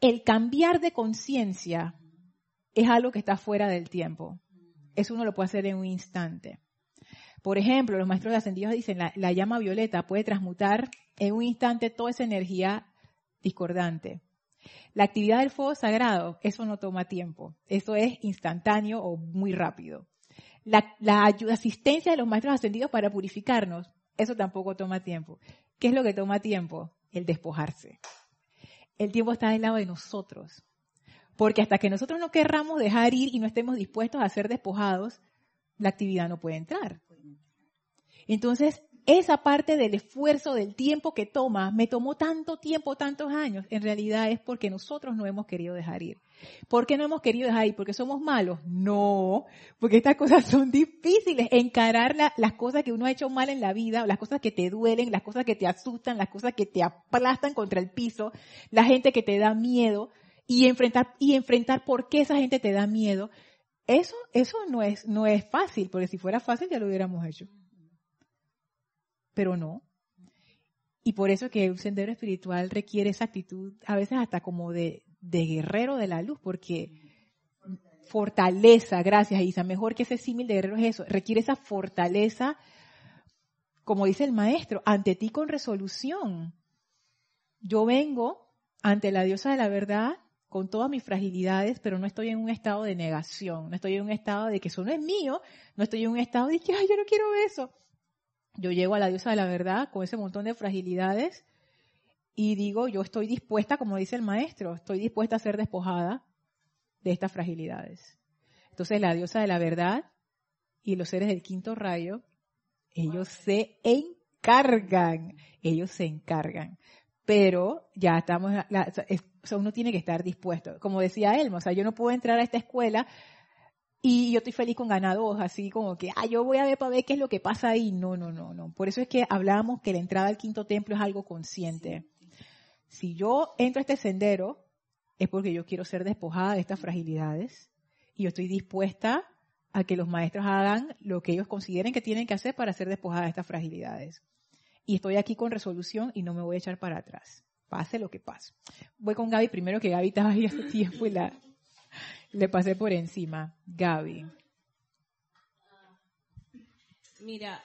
El cambiar de conciencia es algo que está fuera del tiempo. Eso uno lo puede hacer en un instante. Por ejemplo, los maestros ascendidos dicen, la, la llama violeta puede transmutar en un instante toda esa energía discordante. La actividad del fuego sagrado, eso no toma tiempo, eso es instantáneo o muy rápido. La, la asistencia de los maestros ascendidos para purificarnos, eso tampoco toma tiempo. ¿Qué es lo que toma tiempo? El despojarse. El tiempo está del lado de nosotros. Porque hasta que nosotros no querramos dejar ir y no estemos dispuestos a ser despojados, la actividad no puede entrar. Entonces, esa parte del esfuerzo, del tiempo que toma, me tomó tanto tiempo, tantos años, en realidad es porque nosotros no hemos querido dejar ir. ¿Por qué no hemos querido dejar ir? ¿Porque somos malos? No, porque estas cosas son difíciles. Encarar las cosas que uno ha hecho mal en la vida, las cosas que te duelen, las cosas que te asustan, las cosas que te aplastan contra el piso, la gente que te da miedo y enfrentar, y enfrentar por qué esa gente te da miedo. Eso, eso no es, no es fácil, porque si fuera fácil ya lo hubiéramos hecho pero no. Y por eso que un sendero espiritual requiere esa actitud, a veces hasta como de, guerrero de la luz, porque fortaleza, gracias Isa, mejor que ese símil de guerrero es eso, requiere esa fortaleza, como dice el maestro, ante ti con resolución. Yo vengo ante la diosa de la verdad con todas mis fragilidades, pero no estoy en un estado de negación, no estoy en un estado de que eso no es mío, no estoy en un estado de que, ay, yo no quiero eso yo llego a la diosa de la verdad con ese montón de fragilidades y digo, yo estoy dispuesta, como dice el maestro, estoy dispuesta a ser despojada de estas fragilidades. Entonces la diosa de la verdad y los seres del quinto rayo, ellos se encargan, ellos se encargan. Pero ya estamos, uno tiene que estar dispuesto. Como decía él, o sea, yo no puedo entrar a esta escuela y yo estoy feliz con ganados, así como que, ah, yo voy a ver para ver qué es lo que pasa ahí. No, no, no, no. Por eso es que hablamos que la entrada al quinto templo es algo consciente. Si yo entro a este sendero, es porque yo quiero ser despojada de estas fragilidades y yo estoy dispuesta a que los maestros hagan lo que ellos consideren que tienen que hacer para ser despojada de estas fragilidades. Y estoy aquí con resolución y no me voy a echar para atrás. Pase lo que pase. Voy con Gaby primero, que Gaby estaba ahí hace *laughs* tiempo y la, le pasé por encima. Gaby. Mira,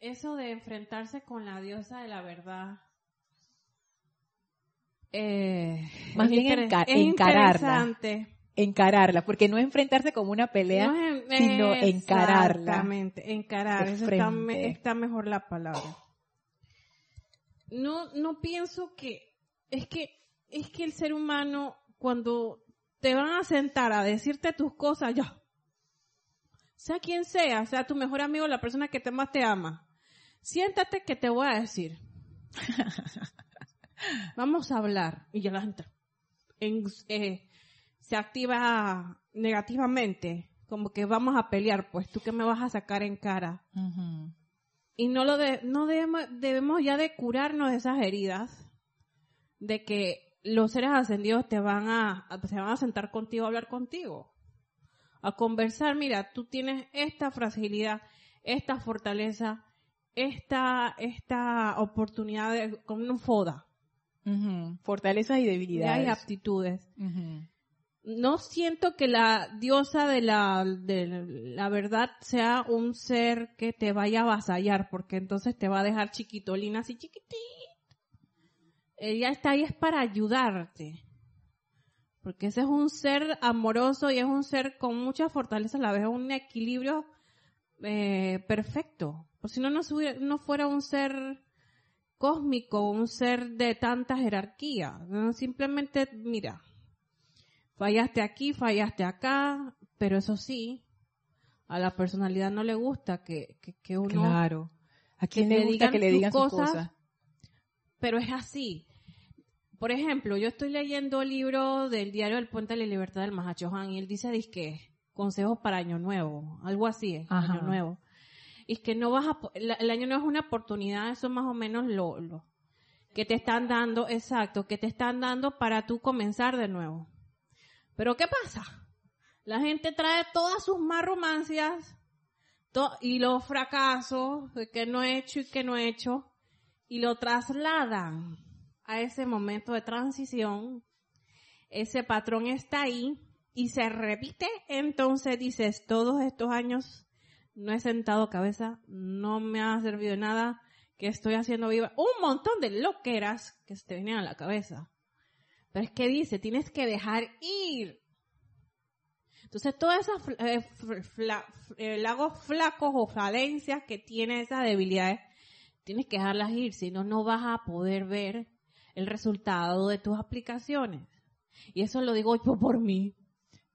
eso de enfrentarse con la diosa de la verdad. Eh, Más bien encararla. Encararla, porque no enfrentarse como una pelea, sino encararla. Exactamente, encarar. Eso está, está, mejor la palabra. No, no pienso que es que es que el ser humano cuando te van a sentar a decirte tus cosas, ya. Sea quien sea, sea tu mejor amigo, la persona que te más te ama. Siéntate que te voy a decir. *laughs* Vamos a hablar. Y ya la gente eh, se activa negativamente. Como que vamos a pelear, pues tú que me vas a sacar en cara. Y no lo de, no debemos, debemos ya de curarnos de esas heridas. De que los seres ascendidos te van a, se van a sentar contigo a hablar contigo, a conversar, mira, tú tienes esta fragilidad, esta fortaleza, esta, esta oportunidad de, con un FODA. Fortalezas y debilidades. Y aptitudes. No siento que la diosa de la, de la verdad sea un ser que te vaya a avasallar, porque entonces te va a dejar chiquitolina así chiquitita ella está ahí es para ayudarte. Porque ese es un ser amoroso y es un ser con mucha fortaleza a la vez, un equilibrio eh, perfecto. Pues si no, no fuera un ser cósmico, un ser de tanta jerarquía. Simplemente, mira, fallaste aquí, fallaste acá, pero eso sí, a la personalidad no le gusta que, que, uno... Claro. ¿A quién le gusta que le digan cosas? Pero es así. Por ejemplo, yo estoy leyendo el libro del diario del Puente de la Libertad del Mahachohan y él dice, que consejos para Año Nuevo, algo así es, Año Nuevo. Y es que no vas a, el año nuevo es una oportunidad, eso más o menos lo, lo que te están dando, exacto, que te están dando para tú comenzar de nuevo. Pero ¿qué pasa? La gente trae todas sus más romancias y los fracasos que no he hecho y que no he hecho y lo trasladan a ese momento de transición, ese patrón está ahí y se repite, entonces dices, todos estos años no he sentado cabeza, no me ha servido nada, que estoy haciendo viva, un montón de loqueras que se te vienen a la cabeza. Pero es que dice, tienes que dejar ir. Entonces, todas esas eh, eh, lagos flacos o falencias que tiene esas debilidades, tienes que dejarlas ir, si no, no vas a poder ver el resultado de tus aplicaciones. Y eso lo digo yo por mí.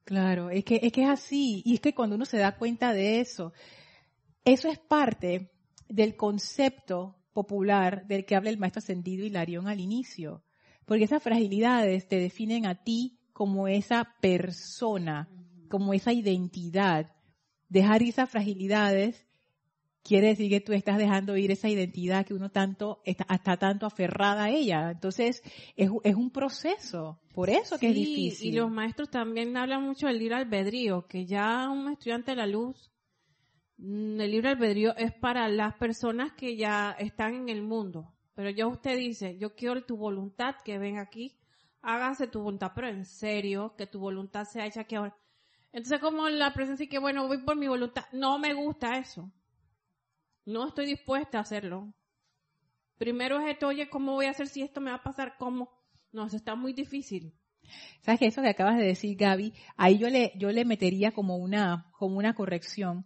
Claro, es que, es que es así. Y es que cuando uno se da cuenta de eso, eso es parte del concepto popular del que habla el maestro ascendido Hilarión al inicio. Porque esas fragilidades te definen a ti como esa persona, como esa identidad. Dejar esas fragilidades quiere decir que tú estás dejando ir esa identidad que uno tanto está, tanto aferrada a ella. Entonces, es, es un proceso. Por eso que es difícil. Y los maestros también hablan mucho del libre albedrío, que ya un estudiante de la luz, mm, el libre albedrío es para las personas que ya están en el mundo. Pero ya usted dice, yo quiero tu voluntad que ven aquí, hágase tu voluntad, pero en serio, que tu voluntad sea hecha aquí ahora. Entonces, como la presencia y que, bueno, voy por mi voluntad, no me gusta eso. No estoy dispuesta a hacerlo. Primero es esto, oye, ¿cómo voy a hacer si esto me va a pasar? ¿Cómo? No, eso está muy difícil. ¿Sabes que eso que acabas de decir, Gaby? Ahí yo le, yo le metería como una, como una corrección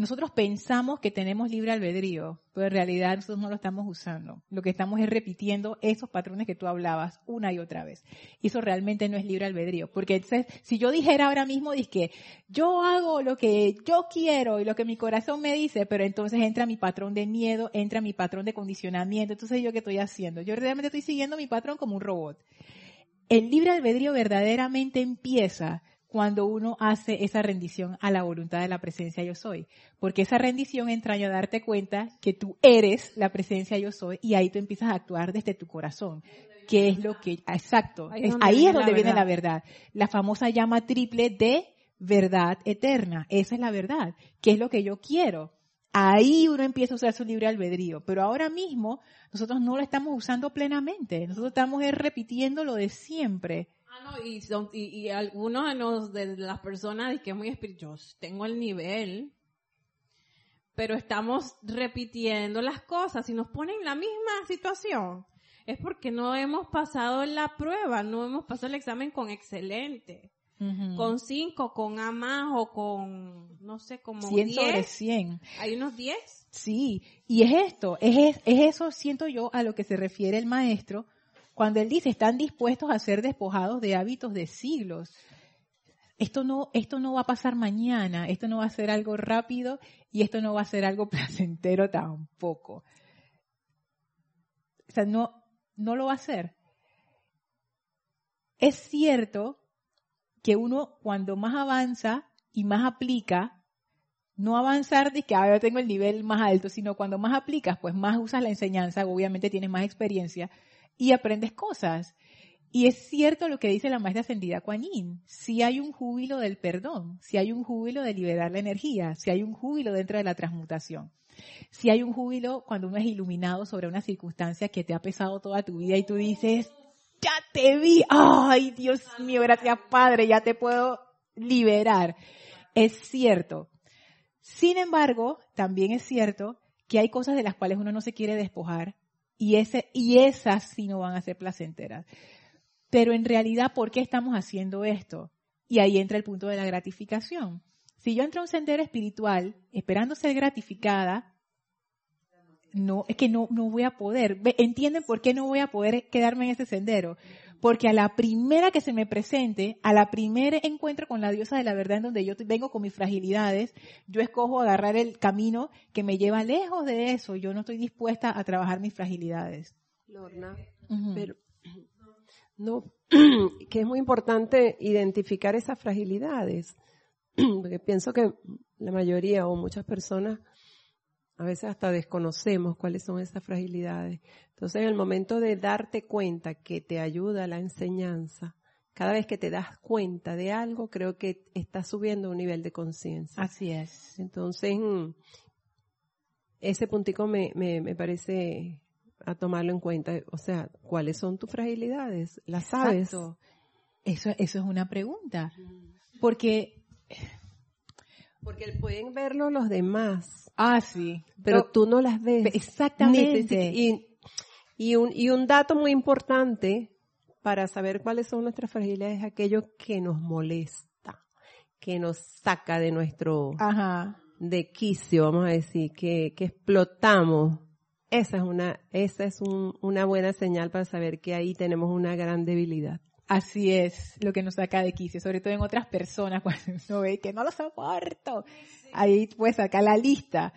nosotros pensamos que tenemos libre albedrío, pero en realidad nosotros no lo estamos usando. Lo que estamos es repitiendo esos patrones que tú hablabas una y otra vez. Y eso realmente no es libre albedrío. Porque entonces, si yo dijera ahora mismo, que yo hago lo que yo quiero y lo que mi corazón me dice, pero entonces entra mi patrón de miedo, entra mi patrón de condicionamiento. Entonces, ¿yo qué estoy haciendo? Yo realmente estoy siguiendo mi patrón como un robot. El libre albedrío verdaderamente empieza cuando uno hace esa rendición a la voluntad de la presencia yo soy. Porque esa rendición entraña a darte cuenta que tú eres la presencia yo soy y ahí tú empiezas a actuar desde tu corazón. ¿Qué es lo que, exacto, ahí es donde, viene, la, verdad. La famosa llama triple de verdad eterna. Esa es la verdad. ¿Qué es lo que yo quiero? Ahí uno empieza a usar su libre albedrío. Pero ahora mismo nosotros no lo estamos usando plenamente. Nosotros estamos repitiendo lo de siempre Ah, no, y, son, y, algunos de, las personas que es muy espirituoso, tengo el nivel, pero estamos repitiendo las cosas y nos ponen en la misma situación. Es porque no hemos pasado la prueba, no hemos pasado el examen con excelente. Con cinco, con A más o con, no sé, como 100 10. sobre 100. ¿Hay unos 10? Sí, y es esto, es, es eso, siento yo, a lo que se refiere el maestro, cuando él dice, están dispuestos a ser despojados de hábitos de siglos. Esto no, esto no va a pasar mañana, esto no va a ser algo rápido y esto no va a ser algo *laughs* placentero tampoco. O sea, no, no lo va a hacer. Es cierto que uno cuando más avanza y más aplica, no avanzar de que ahora tengo el nivel más alto, sino cuando más aplicas, pues más usas la enseñanza, obviamente tienes más experiencia, y aprendes cosas. Y es cierto lo que dice la maestra ascendida Kuan. Si hay un júbilo del perdón, si hay un júbilo de liberar la energía, si hay un júbilo dentro de la transmutación. Si hay un júbilo cuando uno es iluminado sobre una circunstancia que te ha pesado toda tu vida y tú dices, ya te vi, ay Dios mío, gracias Padre, ya te puedo liberar. Es cierto. Sin embargo, también es cierto que hay cosas de las cuales uno no se quiere despojar y, ese, y esas sí no van a ser placenteras. Pero en realidad, ¿por qué estamos haciendo esto? Y ahí entra el punto de la gratificación. Si yo entro a un sendero espiritual esperando ser gratificada, no, es que no, no voy a poder. ¿Entienden por qué no voy a poder quedarme en ese sendero? Porque a la primera que se me presente, a la primera encuentro con la diosa de la verdad en donde yo vengo con mis fragilidades, yo escojo agarrar el camino que me lleva lejos de eso. Yo no estoy dispuesta a trabajar mis fragilidades. Lorna, pero *clears throat* no, *clears throat* que es muy importante identificar esas fragilidades. *clears throat* Porque pienso que la mayoría o muchas personas a veces hasta desconocemos cuáles son esas fragilidades. Entonces, en el momento de darte cuenta que te ayuda la enseñanza, cada vez que te das cuenta de algo, creo que estás subiendo un nivel de conciencia. Así es. Entonces, mm, ese puntico me, me, parece a tomarlo en cuenta. O sea, ¿cuáles son tus fragilidades? ¿Las sabes? Eso, eso es una pregunta. Porque Porque pueden verlo los demás. Ah, sí. Pero, tú no las ves. Exactamente. Y, y, un, y un dato muy importante para saber cuáles son nuestras fragilidades es aquello que nos molesta, que nos saca de nuestro de quicio, vamos a decir, que, que explotamos. Esa es una, esa es un, una buena señal para saber que ahí tenemos una gran debilidad. Así es, lo que nos saca de quicio, sobre todo en otras personas, *laughs* cuando uno ve que no lo soporto. Ahí puedes sacar la lista.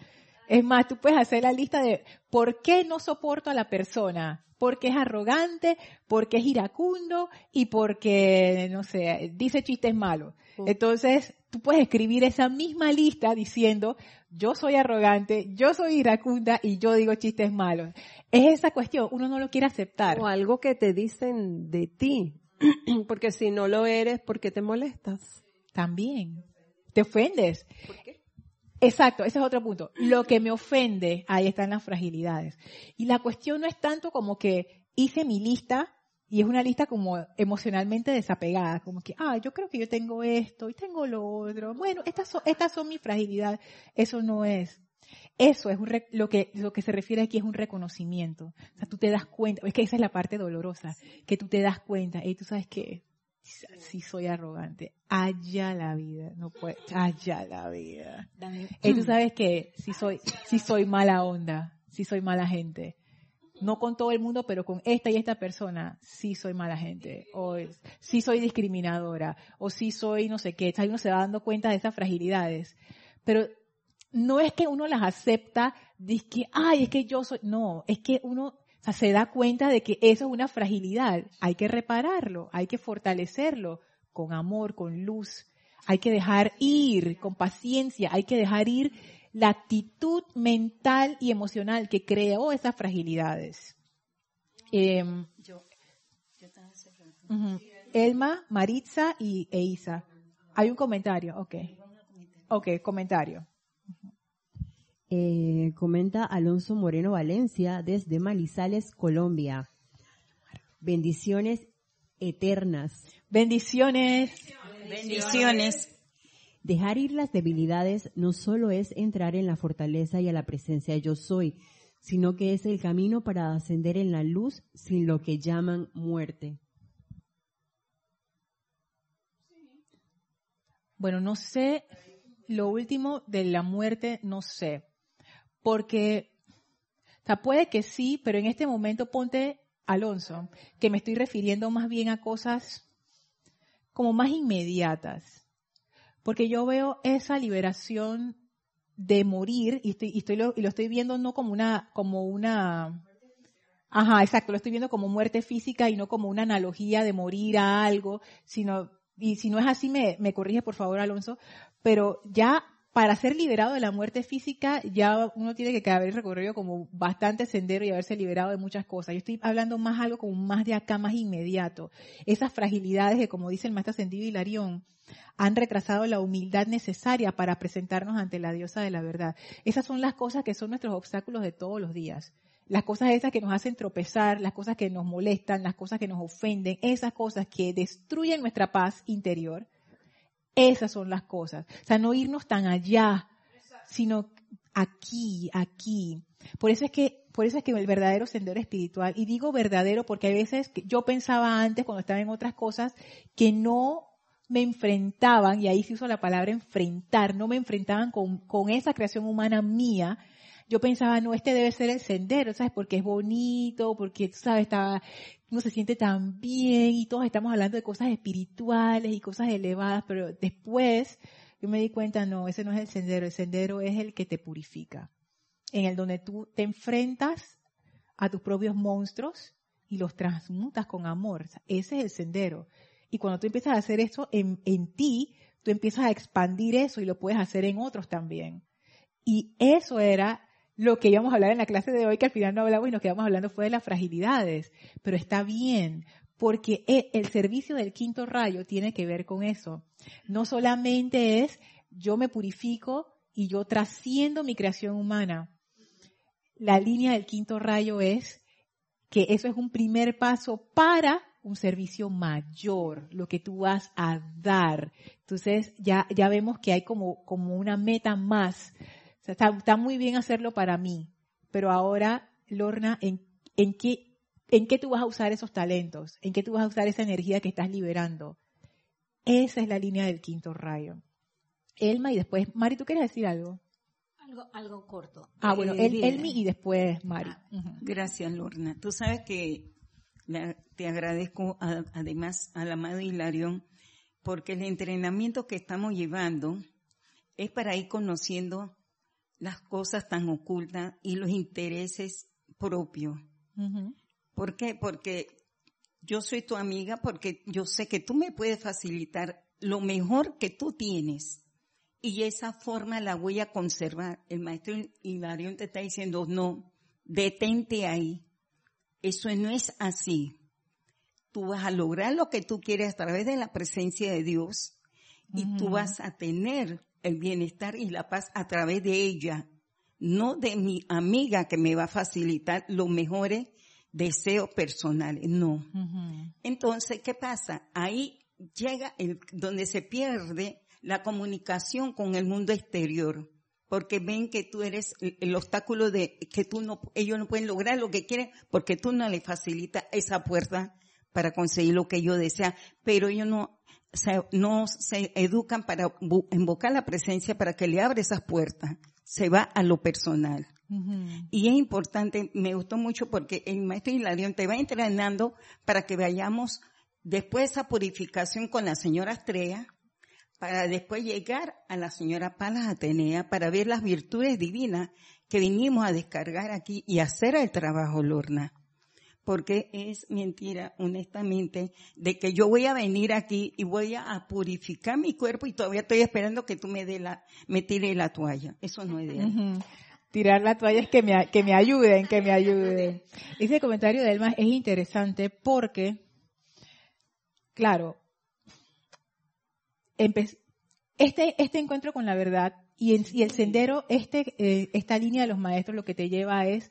Es más, tú puedes hacer la lista de por qué no soporto a la persona. Porque es arrogante, porque es iracundo y porque, no sé, dice chistes malos. Entonces, tú puedes escribir esa misma lista diciendo, yo soy arrogante, yo soy iracunda y yo digo chistes malos. Es esa cuestión, uno no lo quiere aceptar. O algo que te dicen de ti. *clears throat* Porque si no lo eres, ¿por qué te molestas? También. Te ofendes. ¿Por qué? Exacto, ese es otro punto. Lo que me ofende, ahí están las fragilidades. Y la cuestión no es tanto como que hice mi lista y es una lista como emocionalmente desapegada, como que, ah, yo creo que yo tengo esto y tengo lo otro. Bueno, estas son, estas son mis fragilidades. Eso no es. Eso es lo que, lo que se refiere aquí es un reconocimiento. O sea, tú te das cuenta, es que esa es la parte dolorosa, que tú te das cuenta, y tú sabes que si soy arrogante, allá la vida, no puede, allá la vida. Y tú sabes que si soy, si soy mala onda, si soy mala gente, no con todo el mundo, pero con esta y esta persona, sí soy mala gente, o sí soy discriminadora, o sí soy no sé qué, uno se va dando cuenta de esas fragilidades. Pero no es que uno las acepta, dice que, ay, es que yo soy, no, es que uno se da cuenta de que eso es una fragilidad, hay que repararlo, hay que fortalecerlo con amor, con luz, hay que dejar ir con paciencia, hay que dejar ir la actitud mental y emocional que creó esas fragilidades. Em, Elma, Maritza y Eisa. Hay un comentario, ok. Ok, comentario. Eh, comenta Alonso Moreno Valencia desde Manizales, Colombia. Bendiciones eternas. Bendiciones. Bendiciones. Dejar ir las debilidades no solo es entrar en la fortaleza y a la presencia yo soy, sino que es el camino para ascender en la luz sin lo que llaman muerte. Bueno, no sé lo último de la muerte no sé, porque, o sea, puede que sí, pero en este momento ponte Alonso, que me estoy refiriendo más bien a cosas como más inmediatas, porque yo veo esa liberación de morir y estoy, lo estoy viendo no como una, como una, ajá, exacto, lo estoy viendo como muerte física y no como una analogía de morir a algo, sino y si no es así, me, me corrige por favor, Alonso, pero ya para ser liberado de la muerte física, ya uno tiene que haber recorrido como bastante sendero y haberse liberado de muchas cosas. Yo estoy hablando más algo como más de acá, más inmediato. Esas fragilidades que, como dice el maestro ascendido Hilarión, han retrasado la humildad necesaria para presentarnos ante la diosa de la verdad. Esas son las cosas que son nuestros obstáculos de todos los días las cosas esas que nos hacen tropezar, las cosas que nos molestan, las cosas que nos ofenden, esas cosas que destruyen nuestra paz interior, esas son las cosas. O sea, no irnos tan allá, sino aquí, aquí. Por eso es que, por eso es que el verdadero sendero espiritual, y digo verdadero porque a veces yo pensaba antes cuando estaba en otras cosas que no me enfrentaban, y ahí se usa la palabra enfrentar, no me enfrentaban con, con esa creación humana mía, yo pensaba, no, este debe ser el sendero, ¿sabes? Porque es bonito, porque, sabes, está, uno se siente tan bien y todos estamos hablando de cosas espirituales y cosas elevadas, pero después yo me di cuenta, no, ese no es el sendero, el sendero es el que te purifica, en el donde tú te enfrentas a tus propios monstruos y los transmutas con amor. ese es el sendero. Y cuando tú empiezas a hacer eso en, en ti, tú empiezas a expandir eso y lo puedes hacer en otros también. Y eso era lo que íbamos a hablar en la clase de hoy, que al final no hablamos y nos quedamos hablando fue de las fragilidades, pero está bien, porque e, el servicio del quinto rayo tiene que ver con eso. No solamente es yo me purifico y yo trasciendo mi creación humana. La línea del quinto rayo es que eso es un primer paso para un servicio mayor, lo que tú vas a dar. Entonces ya, ya vemos que hay como, como una meta más. Está, está, muy bien hacerlo para mí, pero ahora, Lorna, ¿en, en, qué, ¿en qué tú vas a usar esos talentos? ¿En qué tú vas a usar esa energía que estás liberando? Esa es la línea del quinto rayo. Elma y después, Mari, ¿tú quieres decir algo? Algo, algo corto. Ah, bueno, eh, Elmi y después Mari. Ah, gracias, Lorna. Tú sabes que te agradezco además al amado Hilarión porque el entrenamiento que estamos llevando es para ir conociendo las cosas tan ocultas y los intereses propios. ¿Por qué? Porque yo soy tu amiga porque yo sé que tú me puedes facilitar lo mejor que tú tienes. Y esa forma la voy a conservar. El maestro Hilarión te está diciendo, no, detente ahí. Eso no es así. Tú vas a lograr lo que tú quieres a través de la presencia de Dios y tú vas a tener el bienestar y la paz a través de ella, no de mi amiga que me va a facilitar los mejores deseos personales, no. Entonces, ¿qué pasa? Ahí llega el, donde se pierde la comunicación con el mundo exterior, porque ven que tú eres el, obstáculo de que tú no, ellos no pueden lograr lo que quieren porque tú no les facilitas esa puerta para conseguir lo que ellos desean, pero ellos no, no se educan para invocar la presencia para que le abra esas puertas. Se va a lo personal. Y es importante, me gustó mucho porque el maestro Hilarión te va entrenando para que vayamos después de esa purificación con la señora Estrella, para después llegar a la señora Palas Atenea para ver las virtudes divinas que vinimos a descargar aquí y hacer el trabajo, Lorna. Porque es mentira, honestamente, de que yo voy a venir aquí y voy a purificar mi cuerpo y todavía estoy esperando que tú me dé la, me tire la toalla. Eso no es de Tirar la toalla es que me, que me ayuden, que me ayuden. Ese comentario de Elma es interesante porque, claro, este, este encuentro con la verdad y, el sendero, este, eh, esta línea de los maestros lo que te lleva es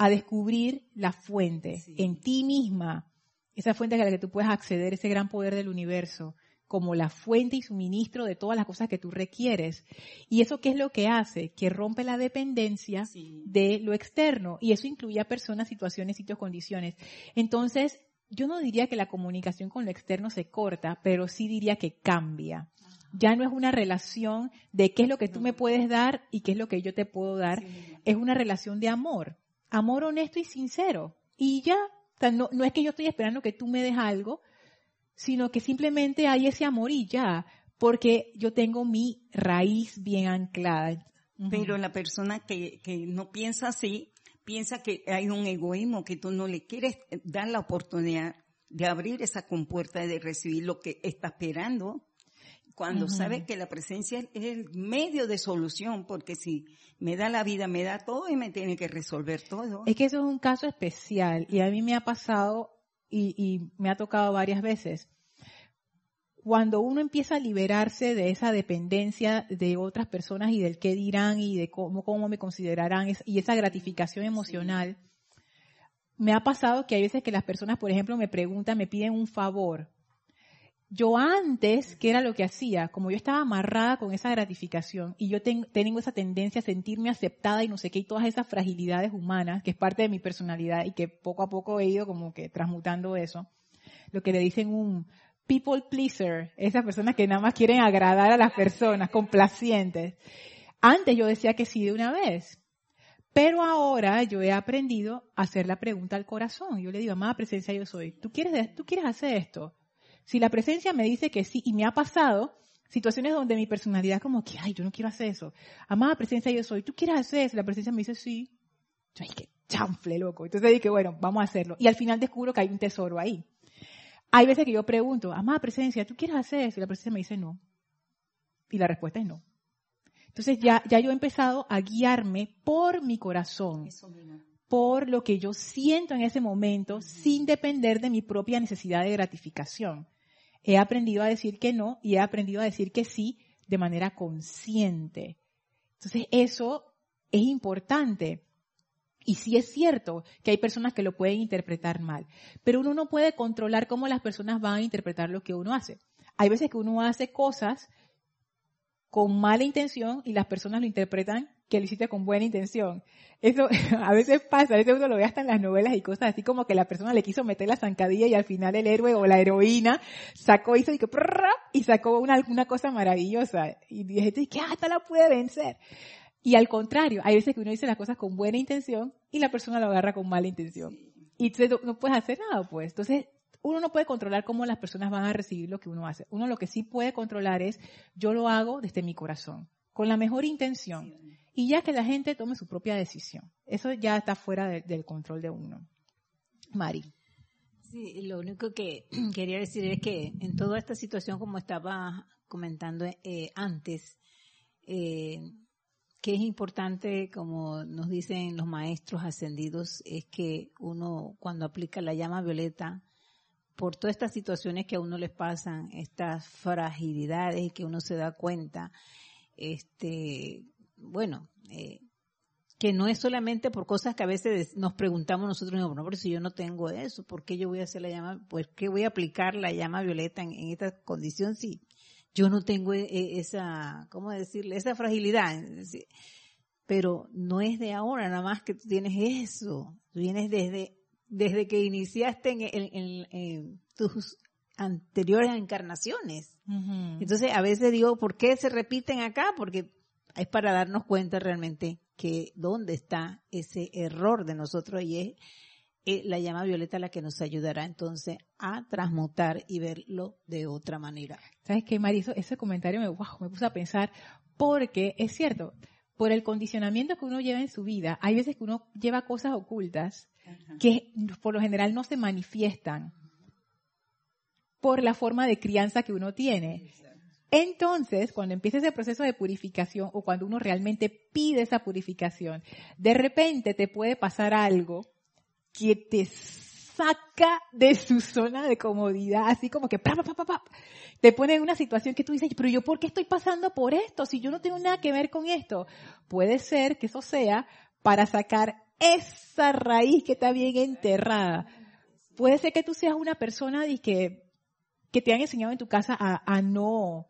a descubrir la fuente en ti misma, esa fuente a la que tú puedes acceder, ese gran poder del universo, como la fuente y suministro de todas las cosas que tú requieres. ¿Y eso qué es lo que hace? Que rompe la dependencia de lo externo. Y eso incluye a personas, situaciones, sitios, condiciones. Entonces, yo no diría que la comunicación con lo externo se corta, pero sí diría que cambia. Ya no es una relación de qué es lo que tú me puedes dar y qué es lo que yo te puedo dar. Es una relación de amor. Amor honesto y sincero. Y ya, no, no es que yo estoy esperando que tú me des algo, sino que simplemente hay ese amor y ya, porque yo tengo mi raíz bien anclada. Pero la persona que, que no piensa así, piensa que hay un egoísmo, que tú no le quieres dar la oportunidad de abrir esa compuerta, de recibir lo que está esperando, cuando sabe que la presencia es el medio de solución, porque si me da la vida, me da todo y me tiene que resolver todo. Es que eso es un caso especial y a mí me ha pasado y, y me ha tocado varias veces cuando uno empieza a liberarse de esa dependencia de otras personas y del qué dirán y de cómo, cómo me considerarán y esa gratificación emocional, me ha pasado que hay veces que las personas, por ejemplo, me preguntan, me piden un favor. Yo antes, ¿qué era lo que hacía? Como yo estaba amarrada con esa gratificación y yo tengo esa tendencia a sentirme aceptada y no sé qué, y todas esas fragilidades humanas, que es parte de mi personalidad y que poco a poco he ido como que transmutando eso, lo que le dicen un people pleaser, esas personas que nada más quieren agradar a las personas, complacientes. Antes yo decía que sí de una vez, pero ahora yo he aprendido a hacer la pregunta al corazón. Yo le digo, amada presencia yo soy, ¿tú quieres, ¿tú quieres hacer esto? Si la presencia me dice que sí, y me ha pasado situaciones donde mi personalidad como que, ay, yo no quiero hacer eso. Amada presencia yo soy, ¿tú quieres hacer eso? La presencia me dice sí. Yo, qué chanfle, loco. Entonces dije, bueno, vamos a hacerlo. Y al final descubro que hay un tesoro ahí. Hay veces que yo pregunto, amada presencia, ¿tú quieres hacer eso? Y la presencia me dice no. Y la respuesta es no. Entonces ya, ya yo he empezado a guiarme por mi corazón, por lo que yo siento en ese momento, sin depender de mi propia necesidad de gratificación. He aprendido a decir que no y he aprendido a decir que sí de manera consciente. Entonces eso es importante. Y sí es cierto que hay personas que lo pueden interpretar mal, pero uno no puede controlar cómo las personas van a interpretar lo que uno hace. Hay veces que uno hace cosas con mala intención y las personas lo interpretan que lo hiciste con buena intención. Eso *laughs* a veces pasa, a veces uno lo ve hasta en las novelas y cosas así como que la persona le quiso meter la zancadilla y al final el héroe o la heroína sacó, hizo y, que, y sacó una, una cosa maravillosa. Y dije, que hasta la puede vencer. Y al contrario, hay veces que uno dice las cosas con buena intención y la persona lo agarra con mala intención. Y tú no puedes hacer nada, pues. Entonces, uno no puede controlar cómo las personas van a recibir lo que uno hace. Uno lo que sí puede controlar es, yo lo hago desde mi corazón, con la mejor intención. Y ya que la gente tome su propia decisión. Eso ya está fuera del control de uno. Mari. Sí, lo único que *clears throat* quería decir es que en toda esta situación, como estaba comentando eh, antes, eh, que es importante, como nos dicen los maestros ascendidos, es que uno cuando aplica la llama violeta, por todas estas situaciones que a uno les pasan, estas fragilidades que uno se da cuenta, este, bueno, eh, que no es solamente por cosas que a veces nos preguntamos nosotros, no, pero si yo no tengo eso, ¿por qué yo voy a hacer la llama, pues qué voy a aplicar la llama violeta en, esta condición si yo no tengo e, e, esa, ¿cómo decirle? Esa fragilidad. Pero no es de ahora nada más que tú tienes eso, tú vienes desde desde que iniciaste en, tus anteriores encarnaciones. Entonces, a veces digo, ¿por qué se repiten acá? Porque es para darnos cuenta realmente que dónde está ese error de nosotros y es eh, la llama violeta la que nos ayudará entonces a transmutar y verlo de otra manera. ¿Sabes qué, Mariso? Ese comentario me, wow, me puso a pensar porque es cierto, por el condicionamiento que uno lleva en su vida, hay veces que uno lleva cosas ocultas que por lo general no se manifiestan por la forma de crianza que uno tiene. Entonces, cuando empieza ese proceso de purificación o cuando uno realmente pide esa purificación, de repente te puede pasar algo que te saca de su zona de comodidad, así como que te pone en una situación que tú dices, pero yo por qué estoy pasando por esto si yo no tengo nada que ver con esto. Puede ser que eso sea para sacar esa raíz que está bien enterrada. Puede ser que tú seas una persona y que, que te han enseñado en tu casa a no,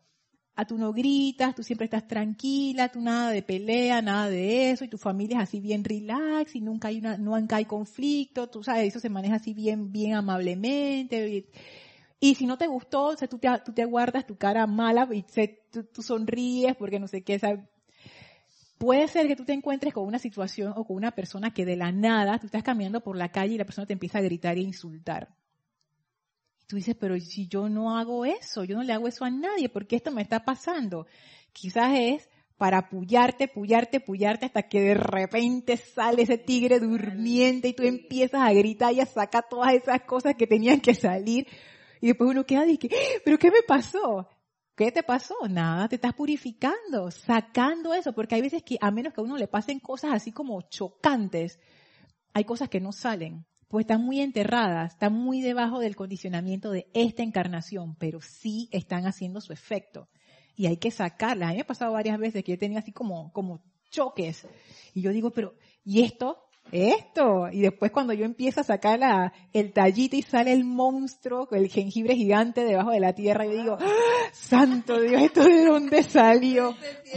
a tú no gritas, tú siempre estás tranquila, tú nada de pelea, nada de eso, y tu familia es así bien relax, y nunca hay una, nunca hay conflicto, tú sabes, eso se maneja así bien, bien amablemente. Y, si no te gustó, tú, te, tú te guardas tu cara mala y tú, tú, sonríes porque no sé qué, ¿sabes? Puede ser que tú te encuentres con una situación o con una persona que de la nada tú estás caminando por la calle y la persona te empieza a gritar e insultar. Tú dices, pero si yo no hago eso, yo no le hago eso a nadie, ¿por qué esto me está pasando? Quizás es para apoyarte, apoyarte, apoyarte hasta que de repente sale ese tigre durmiente y tú empiezas a gritar y a sacar todas esas cosas que tenían que salir. Y después uno queda y dice, ¿pero qué me pasó? ¿Qué te pasó? Nada, te estás purificando, sacando eso, porque hay veces que a menos que a uno le pasen cosas así como chocantes, hay cosas que no salen, pues están muy enterradas, están muy debajo del condicionamiento de esta encarnación, pero sí están haciendo su efecto. Y hay que sacarlas. A mí me ha pasado varias veces que yo tenía así como, como choques. Y yo digo, pero, ¿y esto? esto. Y después cuando yo empiezo a sacar la, el tallito y sale el monstruo, el jengibre gigante debajo de la tierra, yo digo, ¡Ah! santo Dios, ¿esto de dónde salió?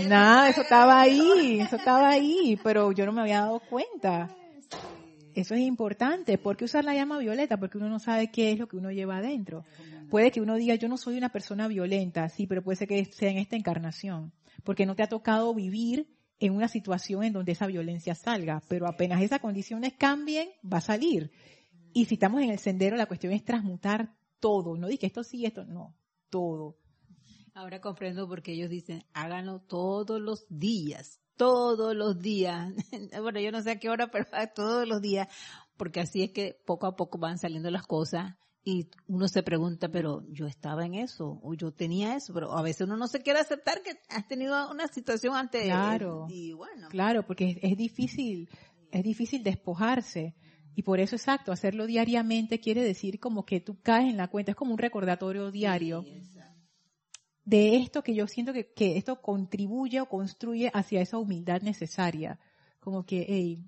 Nada, eso estaba ahí, eso estaba ahí, pero yo no me había dado cuenta. Eso es importante. ¿Por qué usar la llama violeta? Porque uno no sabe qué es lo que uno lleva adentro. Puede que uno diga, yo no soy una persona violenta, sí, pero puede ser que sea en esta encarnación. Porque no te ha tocado vivir en una situación en donde esa violencia salga, pero apenas esas condiciones cambien, va a salir. Y si estamos en el sendero, la cuestión es transmutar todo, no que esto sí, esto no, todo. Ahora comprendo por qué ellos dicen, háganlo todos los días, todos los días. *laughs* bueno, yo no sé a qué hora, pero *laughs* todos los días, porque así es que poco a poco van saliendo las cosas y uno se pregunta, pero yo estaba en eso, o yo tenía eso, pero a veces uno no se quiere aceptar que has tenido una situación antes. Claro. Y bueno. Claro, porque es, difícil, es difícil despojarse. Y por eso, exacto, hacerlo diariamente quiere decir como que tú caes en la cuenta, es como un recordatorio diario de esto que yo siento que, que esto contribuye o construye hacia esa humildad necesaria. Como que, hey,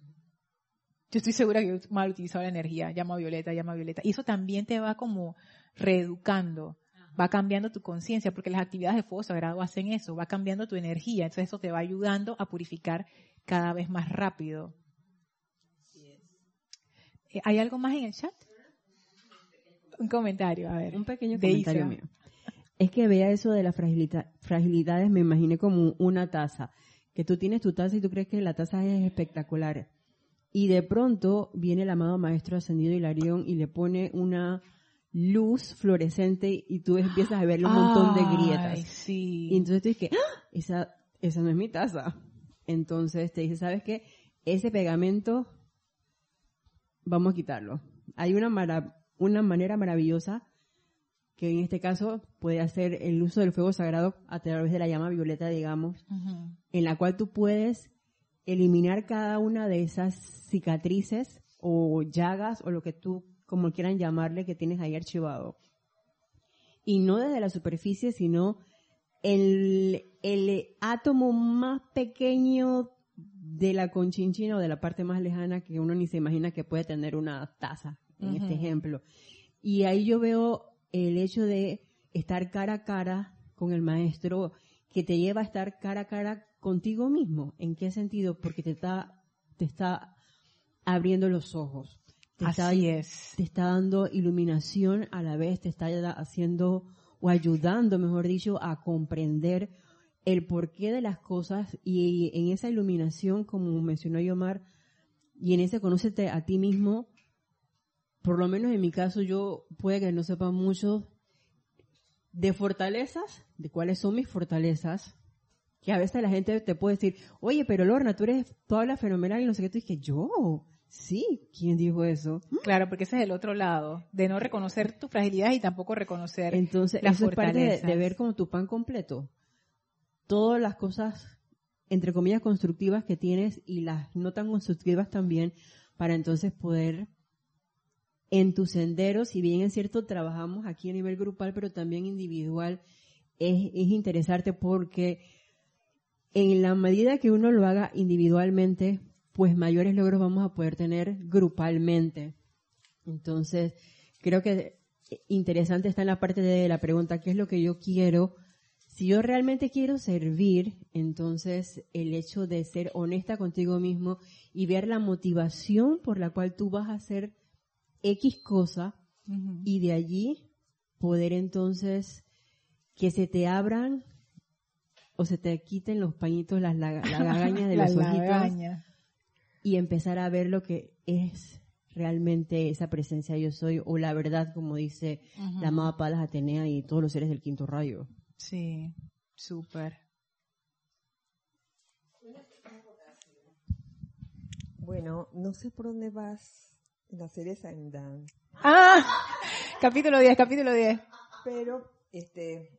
yo estoy segura que yo mal utilizado la energía, llama violeta, llama violeta. Y eso también te va como reeducando, va cambiando tu conciencia, porque las actividades de fuego sagrado hacen eso, va cambiando tu energía, entonces eso te va ayudando a purificar cada vez más rápido. Eh, ¿Hay algo más en el chat? Un comentario, a ver. Un pequeño comentario mío. Es que vea eso de las fragilidades, me imaginé como una taza, que tú tienes tu taza y tú crees que la taza es espectacular. Y de pronto viene el amado maestro ascendido Hilarión y le pone una luz fluorescente y tú empiezas a verle un montón de grietas. Sí. Y entonces tú dices, ¡Ah! esa, esa no es mi taza. Entonces te dice, ¿sabes qué? Ese pegamento, vamos a quitarlo. Hay una, una manera maravillosa que en este caso puede hacer el uso del fuego sagrado a través de la llama violeta, digamos, en la cual tú puedes eliminar cada una de esas cicatrices o llagas o lo que tú, como quieran llamarle, que tienes ahí archivado. Y no desde la superficie, sino el, el átomo más pequeño de la conchinchina o de la parte más lejana que uno ni se imagina que puede tener una taza, en este ejemplo. Y ahí yo veo el hecho de estar cara a cara con el maestro que te lleva a estar cara a cara contigo mismo. ¿En qué sentido? Porque te está, te está abriendo los ojos. Te Así es. Te está dando iluminación a la vez, te está haciendo o ayudando, mejor dicho, a comprender el porqué de las cosas y en esa iluminación, como mencionó Yomar, y en ese conócete a ti mismo, por lo menos en mi caso, yo puede que no sepa mucho de fortalezas, de cuáles son mis fortalezas, que a veces la gente te puede decir, oye, pero Lorna, tú eres toda la fenomenal y no sé qué, tú dices, yo, sí, ¿quién dijo eso? Claro, porque ese es el otro lado, de no reconocer tu fragilidad y tampoco reconocer Entonces, eso es parte de, de ver como tu pan completo. Todas las cosas, entre comillas, constructivas que tienes y las no tan constructivas también, para entonces poder en tus senderos, si bien es cierto, trabajamos aquí a nivel grupal, pero también individual, es, interesarte porque en la medida que uno lo haga individualmente, pues mayores logros vamos a poder tener grupalmente. Entonces, creo que interesante está en la parte de la pregunta, ¿qué es lo que yo quiero? Si yo realmente quiero servir, entonces el hecho de ser honesta contigo mismo y ver la motivación por la cual tú vas a hacer X cosa y de allí poder entonces que se te abran o se te quiten los pañitos, las *laughs* lagañas de los ojitos y empezar a ver lo que es realmente esa presencia yo soy o la verdad como dice la amada Palas Atenea y todos los seres del quinto rayo. Sí, súper. Bueno, no sé por dónde vas la serie Dan. Ah, *laughs* capítulo 10, capítulo 10. Pero, este,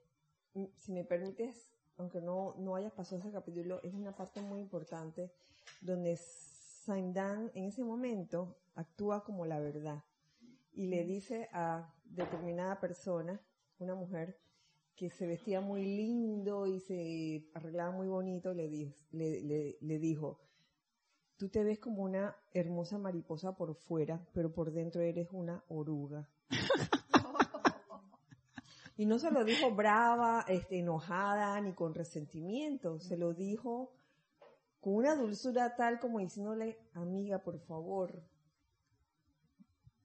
si me permites, aunque no, no hayas pasado ese capítulo, es una parte muy importante donde Dan en ese momento actúa como la verdad y le dice a determinada persona, una mujer, que se vestía muy lindo y se arreglaba muy bonito, le, le, le dijo, Tú te ves como una hermosa mariposa por fuera, pero por dentro eres una oruga. y no se lo dijo brava, este, enojada, ni con resentimiento. Se lo dijo con una dulzura tal como diciéndole, amiga, por favor,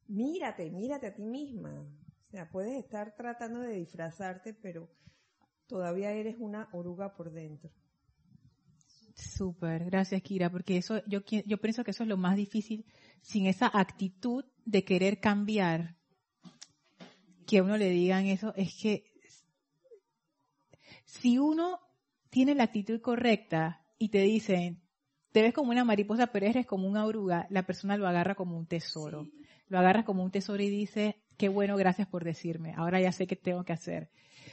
mírate, mírate a ti misma. O sea, puedes estar tratando de disfrazarte, pero todavía eres una oruga por dentro. Súper, gracias Kira, porque eso yo, yo pienso que eso es lo más difícil sin esa actitud de querer cambiar. Que a uno le digan eso, es que si uno tiene la actitud correcta y te dicen, te ves como una mariposa, pero eres como una oruga, la persona lo agarra como un tesoro. Lo agarra como un tesoro y dice, qué bueno, gracias por decirme, ahora ya sé qué tengo que hacer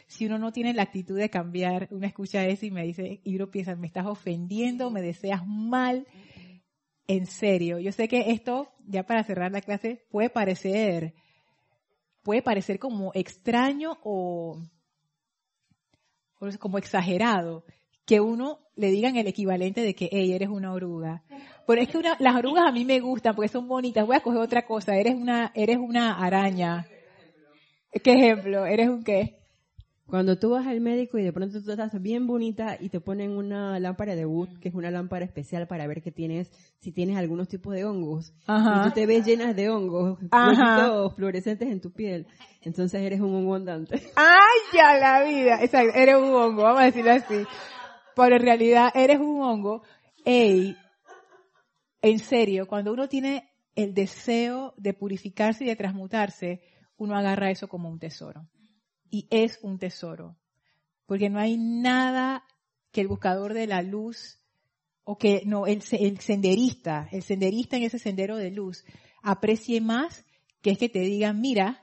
si uno no tiene la actitud de cambiar, uno escucha eso y me dice, y uno piensa, me estás ofendiendo, me deseas mal. En serio, yo sé que esto, ya para cerrar la clase, puede parecer, puede parecer como extraño o, como exagerado, que uno le digan el equivalente de que, hey, eres una oruga. Pero es que las orugas a mí me gustan porque son bonitas. Voy a coger otra cosa. Eres una, eres una araña. ¿Qué ejemplo? ¿Eres un qué? Cuando tú vas al médico y de pronto tú estás bien bonita y te ponen una lámpara de Wood, que es una lámpara especial para ver que tienes, si tienes algunos tipos de hongos, y tú te ves llenas de hongos, fluorescentes en tu piel, entonces eres un hongo andante. ¡Ay, ya la vida! Exacto, eres un hongo, vamos a decirlo así. Pero en realidad eres un hongo. Ey, en serio, cuando uno tiene el deseo de purificarse y de transmutarse, uno agarra eso como un tesoro y es un tesoro. Porque no hay nada que el buscador de la luz o que no, el, el senderista, el senderista en ese sendero de luz aprecie más que es que te digan, mira,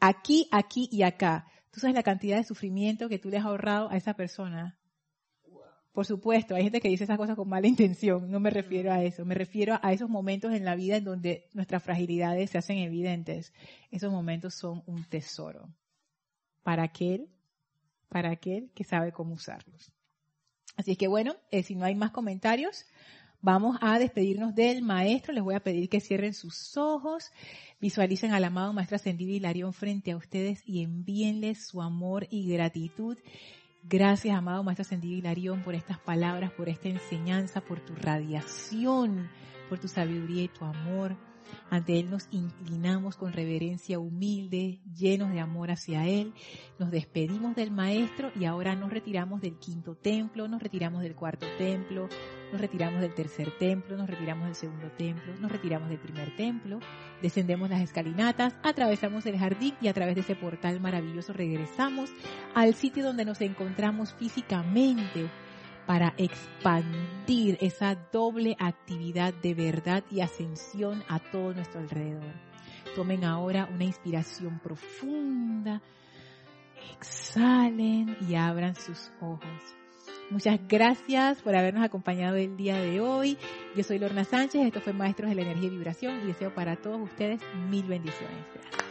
aquí, aquí y acá. Tú sabes la cantidad de sufrimiento que tú le has ahorrado a esa persona. Por supuesto, hay gente que dice esas cosas con mala intención. No me refiero a eso. Me refiero a esos momentos en la vida en donde nuestras fragilidades se hacen evidentes. Esos momentos son un tesoro para aquel, para aquel que sabe cómo usarlos. Así es que bueno, eh, si no hay más comentarios, vamos a despedirnos del maestro. Les voy a pedir que cierren sus ojos, visualicen al amado maestro ascendido Hilarión frente a ustedes y envíenles su amor y gratitud. Gracias, amado maestro ascendido Hilarión, por estas palabras, por esta enseñanza, por tu radiación, por tu sabiduría y tu amor. Ante Él nos inclinamos con reverencia humilde, llenos de amor hacia Él. Nos despedimos del Maestro y ahora nos retiramos del quinto templo, nos retiramos del cuarto templo, nos retiramos del tercer templo, nos retiramos del segundo templo, nos retiramos del primer templo, descendemos las escalinatas, atravesamos el jardín y a través de ese portal maravilloso regresamos al sitio donde nos encontramos físicamente para expandir esa doble actividad de verdad y ascensión a todo nuestro alrededor. Tomen ahora una inspiración profunda, exhalen y abran sus ojos. Muchas gracias por habernos acompañado el día de hoy. Yo soy Lorna Sánchez, esto fue Maestros de la Energía y Vibración y deseo para todos ustedes mil bendiciones. Gracias.